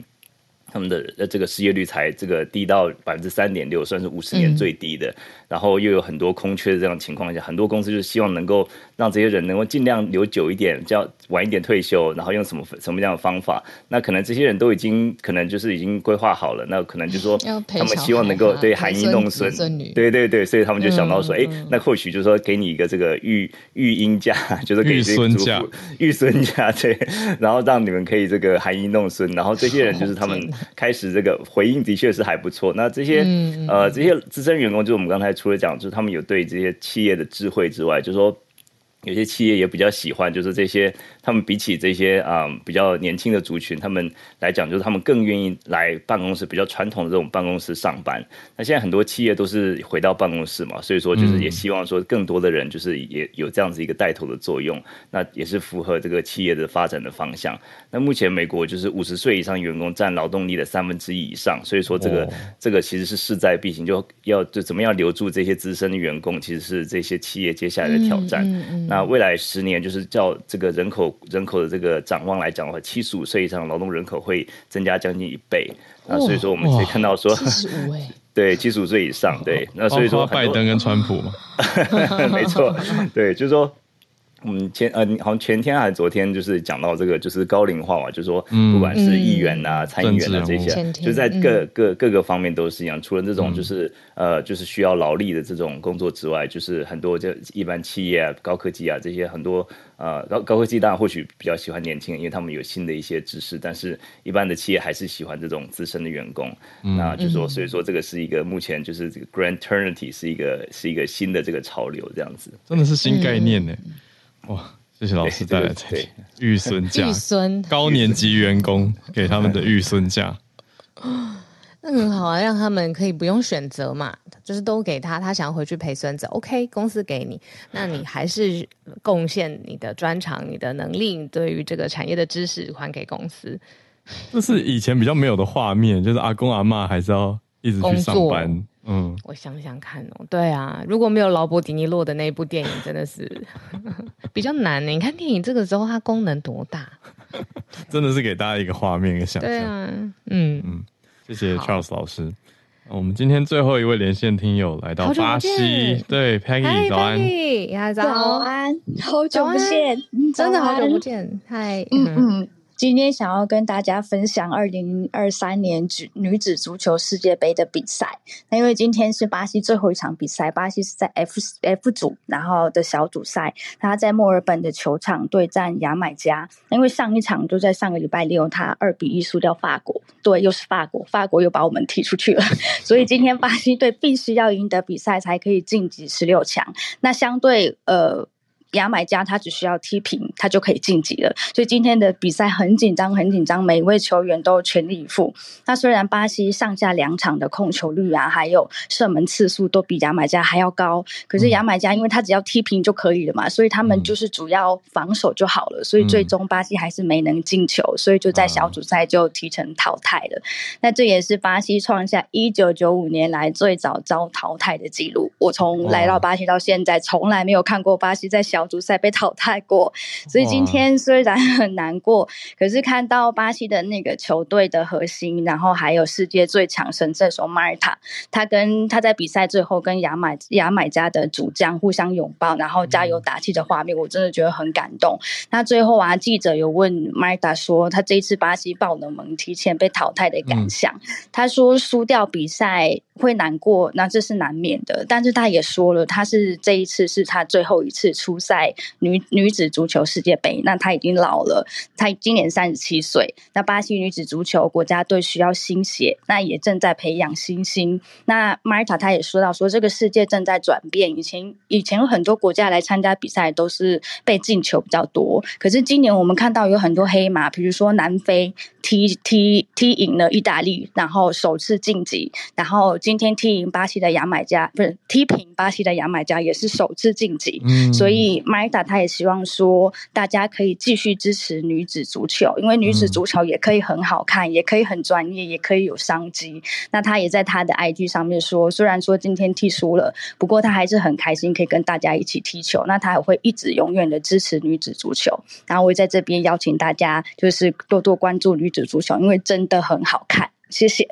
他们的呃这个失业率才这个低到百分之三点六，算是五十年最低的。嗯、然后又有很多空缺的这样情况下，很多公司就是希望能够让这些人能够尽量留久一点，叫晚一点退休，然后用什么什么样的方法？那可能这些人都已经可能就是已经规划好了，那可能就是说他们希望能够对含饴弄孙，对对对，所以他们就想到说，哎、嗯，那或许就是说给你一个这个育育婴假，就是给这些祖父育孙假，对，然后让你们可以这个含饴弄孙，然后这些人就是他们。开始这个回应的确是还不错。那这些、嗯、呃这些资深员工，就是我们刚才除了讲，就是他们有对这些企业的智慧之外，就是说。有些企业也比较喜欢，就是这些他们比起这些啊、嗯、比较年轻的族群，他们来讲，就是他们更愿意来办公室，比较传统的这种办公室上班。那现在很多企业都是回到办公室嘛，所以说就是也希望说更多的人就是也有这样子一个带头的作用，那也是符合这个企业的发展的方向。那目前美国就是五十岁以上员工占劳动力的三分之一以上，所以说这个、哦、这个其实是势在必行，就要就怎么样留住这些资深的员工，其实是这些企业接下来的挑战。嗯嗯嗯那未来十年，就是照这个人口人口的这个展望来讲的话，七十五岁以上劳动人口会增加将近一倍。那所以说，我们可以看到说，七十五 对，七十五岁以上，对。那所以说，拜登跟川普嘛，没错，对，就是说。嗯，前呃，好像前天还是昨天，就是讲到这个，就是高龄化嘛，就是说，不管是议员啊、参议员啊这些，就在各各各个方面都是一样。除了这种就是呃，就是需要劳力的这种工作之外，就是很多就一般企业啊、高科技啊这些很多呃高高科技当然或许比较喜欢年轻人，因为他们有新的一些知识，但是一般的企业还是喜欢这种资深的员工。那就是说，所以说这个是一个目前就是这个 Granternity 是一个是一个新的这个潮流，这样子，真的是新概念呢。哇，谢谢老师带来的育孙假，育孙。高年级员工给他们的育孙假，那很好啊，让他们可以不用选择嘛，就是都给他，他想要回去陪孙子，OK，公司给你，那你还是贡献你的专长、你的能力，对于这个产业的知识还给公司。这是以前比较没有的画面，就是阿公阿嬷还是要一直去上班。嗯，我想想看哦，对啊，如果没有劳勃迪尼洛的那一部电影，真的是 比较难呢。你看电影这个时候它功能多大，真的是给大家一个画面一个想象。对啊，嗯。嗯，谢谢 Charles 老师。我们今天最后一位连线听友来到巴西，对 Peggy 早安。早。安，好久不见，真的好久不见，嗨，嗯嗯。今天想要跟大家分享二零二三年女子足球世界杯的比赛。那因为今天是巴西最后一场比赛，巴西是在 F F 组，然后的小组赛，他在墨尔本的球场对战牙买加。因为上一场就在上个礼拜六，他二比一输掉法国，对，又是法国，法国又把我们踢出去了。所以今天巴西队必须要赢得比赛才可以晋级十六强。那相对呃。牙买加他只需要踢平，他就可以晋级了。所以今天的比赛很紧张，很紧张，每一位球员都全力以赴。那虽然巴西上下两场的控球率啊，还有射门次数都比牙买加还要高，可是牙买加因为他只要踢平就可以了嘛，所以他们就是主要防守就好了。所以最终巴西还是没能进球，所以就在小组赛就提成淘汰了。那这也是巴西创下一九九五年来最早遭淘汰的记录。我从来到巴西到现在，从来没有看过巴西在小小组赛被淘汰过，所以今天虽然很难过，可是看到巴西的那个球队的核心，然后还有世界最强神射手马尔塔，他跟他在比赛最后跟牙买牙买加的主将互相拥抱，然后加油打气的画面，我真的觉得很感动。那最后啊，记者有问马尔塔说，他这一次巴西爆冷门提前被淘汰的感想，嗯、他说输掉比赛会难过，那这是难免的，但是他也说了，他是这一次是他最后一次出赛。在女女子足球世界杯，那她已经老了，她今年三十七岁。那巴西女子足球国家队需要新血，那也正在培养新星。那 Marta 她也说到，说这个世界正在转变，以前以前有很多国家来参加比赛都是被进球比较多，可是今年我们看到有很多黑马，比如说南非踢踢踢赢了意大利，然后首次晋级，然后今天踢赢巴西的牙买加，不是踢平巴西的牙买加也是首次晋级，嗯，所以。马尔塔他也希望说，大家可以继续支持女子足球，因为女子足球也可以很好看，也可以很专业，也可以有商机。那她也在她的 IG 上面说，虽然说今天踢输了，不过她还是很开心可以跟大家一起踢球。那她也会一直永远的支持女子足球。然后我也在这边邀请大家，就是多多关注女子足球，因为真的很好看。谢谢。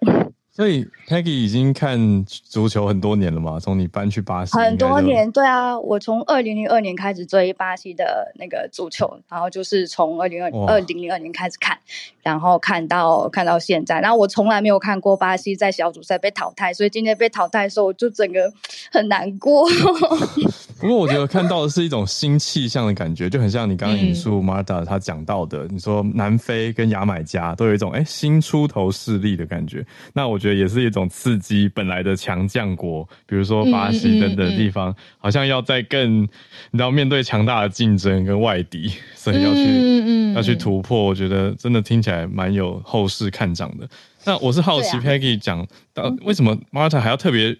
所以 Peggy 已经看足球很多年了嘛？从你搬去巴西很多年，对啊，我从二零零二年开始追巴西的那个足球，然后就是从二零二二零零二年开始看，然后看到看到现在。然后我从来没有看过巴西在小组赛被淘汰，所以今天被淘汰的时候，我就整个很难过。不过我觉得看到的是一种新气象的感觉，就很像你刚刚引述 Marta 他讲到的，嗯、你说南非跟牙买加都有一种哎新出头势力的感觉。那我觉得。也是一种刺激本来的强将国，比如说巴西等等地方，嗯嗯嗯、好像要在更，你知道面对强大的竞争跟外敌，所以要去、要去突破。我觉得真的听起来蛮有后市看涨的。那我是好奇 Peggy 讲到为什么 Marta 还要特别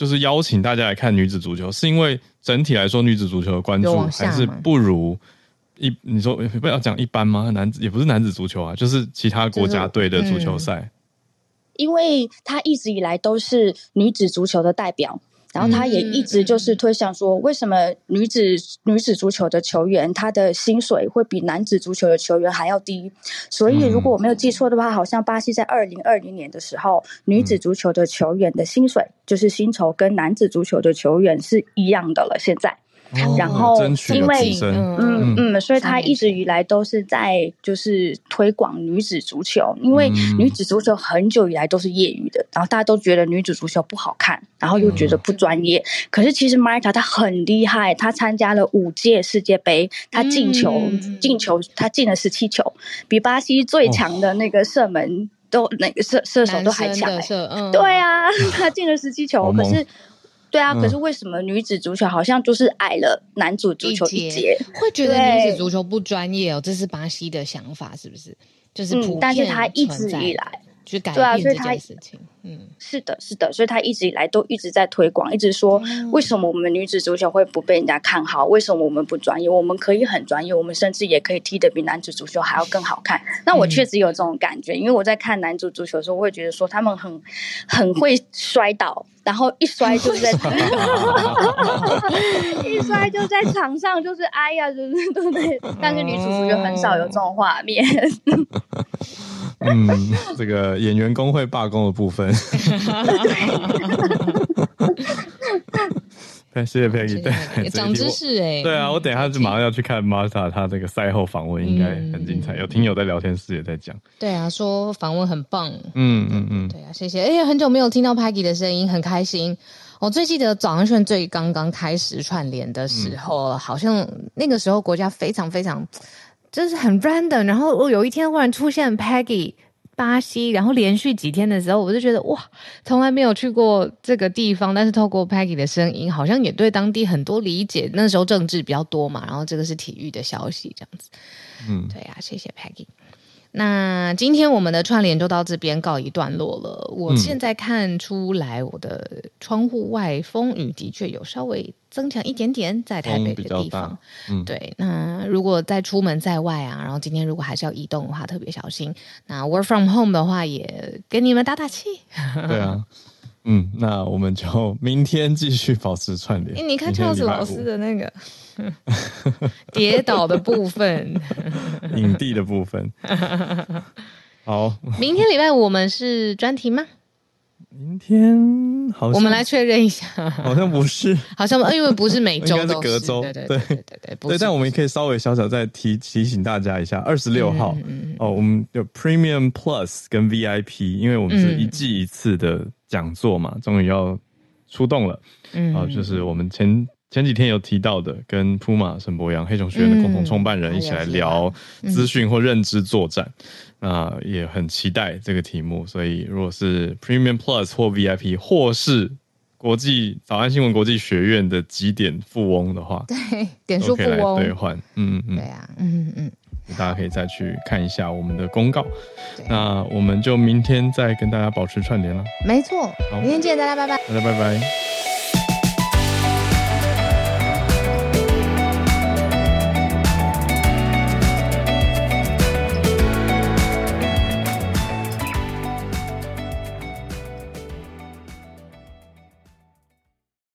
就是邀请大家来看女子足球，是因为整体来说女子足球的关注还是不如一你说不要讲一般吗？男子也不是男子足球啊，就是其他国家队的足球赛。因为他一直以来都是女子足球的代表，然后他也一直就是推想说，为什么女子女子足球的球员她的薪水会比男子足球的球员还要低？所以如果我没有记错的话，好像巴西在二零二零年的时候，女子足球的球员的薪水就是薪酬跟男子足球的球员是一样的了。现在。然后，因为嗯嗯嗯，所以他一直以来都是在就是推广女子足球，因为女子足球很久以来都是业余的，然后大家都觉得女子足球不好看，然后又觉得不专业。可是其实 Marta 她很厉害，她参加了五届世界杯，她进球进球，她进了十七球，比巴西最强的那个射门都那个射射手都还强。对啊，她进了十七球，可是。对啊，可是为什么女子足球好像就是矮了男子足球一截？会觉得女子足球不专业哦，这是巴西的想法，是不是？就是普遍、嗯，但是他一直以来。去改变这件事情，嗯，是的，是的，所以他一直以来都一直在推广，一直说为什么我们女子足球会不被人家看好？为什么我们不专业？我们可以很专业，我们甚至也可以踢得比男子足球还要更好看。那我确实有这种感觉，因为我在看男子足球的时候，我会觉得说他们很很会摔倒，然后一摔就在 一摔就在场上，就是哎呀，就是对不对？但是女子足球很少有这种画面。嗯，这个演员工会罢工的部分。对，谢谢 Peggy，对，长知识哎。对啊，我等一下就马上要去看 Marta 她这个赛后访问，应该很精彩。有听友在聊天室也在讲。对啊，说访问很棒。嗯嗯嗯。对啊，谢谢。哎呀，很久没有听到 Peggy 的声音，很开心。我最记得早安轩最刚刚开始串联的时候，好像那个时候国家非常非常。就是很 random，然后我有一天忽然出现 Peggy 巴西，然后连续几天的时候，我就觉得哇，从来没有去过这个地方，但是透过 Peggy 的声音，好像也对当地很多理解。那时候政治比较多嘛，然后这个是体育的消息，这样子。嗯，对呀、啊，谢谢 Peggy。那今天我们的串联就到这边告一段落了。我现在看出来，我的窗户外风雨的确有稍微增强一点点，在台北的地方。嗯，对。那如果在出门在外啊，然后今天如果还是要移动的话，特别小心。那 work from home 的话，也给你们打打气。对啊。嗯，那我们就明天继续保持串联。欸、你看 Charles 老师的那个 跌倒的部分，影帝的部分。好，明天礼拜五我们是专题吗？明天好像，我们来确认一下，好像不是，好像因为不是每周都是，应该是隔周，对对对对。对对。但我们也可以稍微小小再提提醒大家一下，二十六号、嗯、哦，我们有 Premium Plus 跟 VIP，因为我们是一季一次的讲座嘛，终、嗯、于要出动了。嗯，啊，就是我们前前几天有提到的，跟 Puma 沈博洋黑熊学院的共同创办人一起来聊资讯或认知作战。那也很期待这个题目，所以如果是 Premium Plus 或 VIP，或是国际早安新闻国际学院的几点富翁的话，对，点数富翁。兑换，嗯嗯。嗯，对啊，嗯嗯，大家可以再去看一下我们的公告。那我们就明天再跟大家保持串联了。没错，好，明天见，大家拜拜，大家拜拜。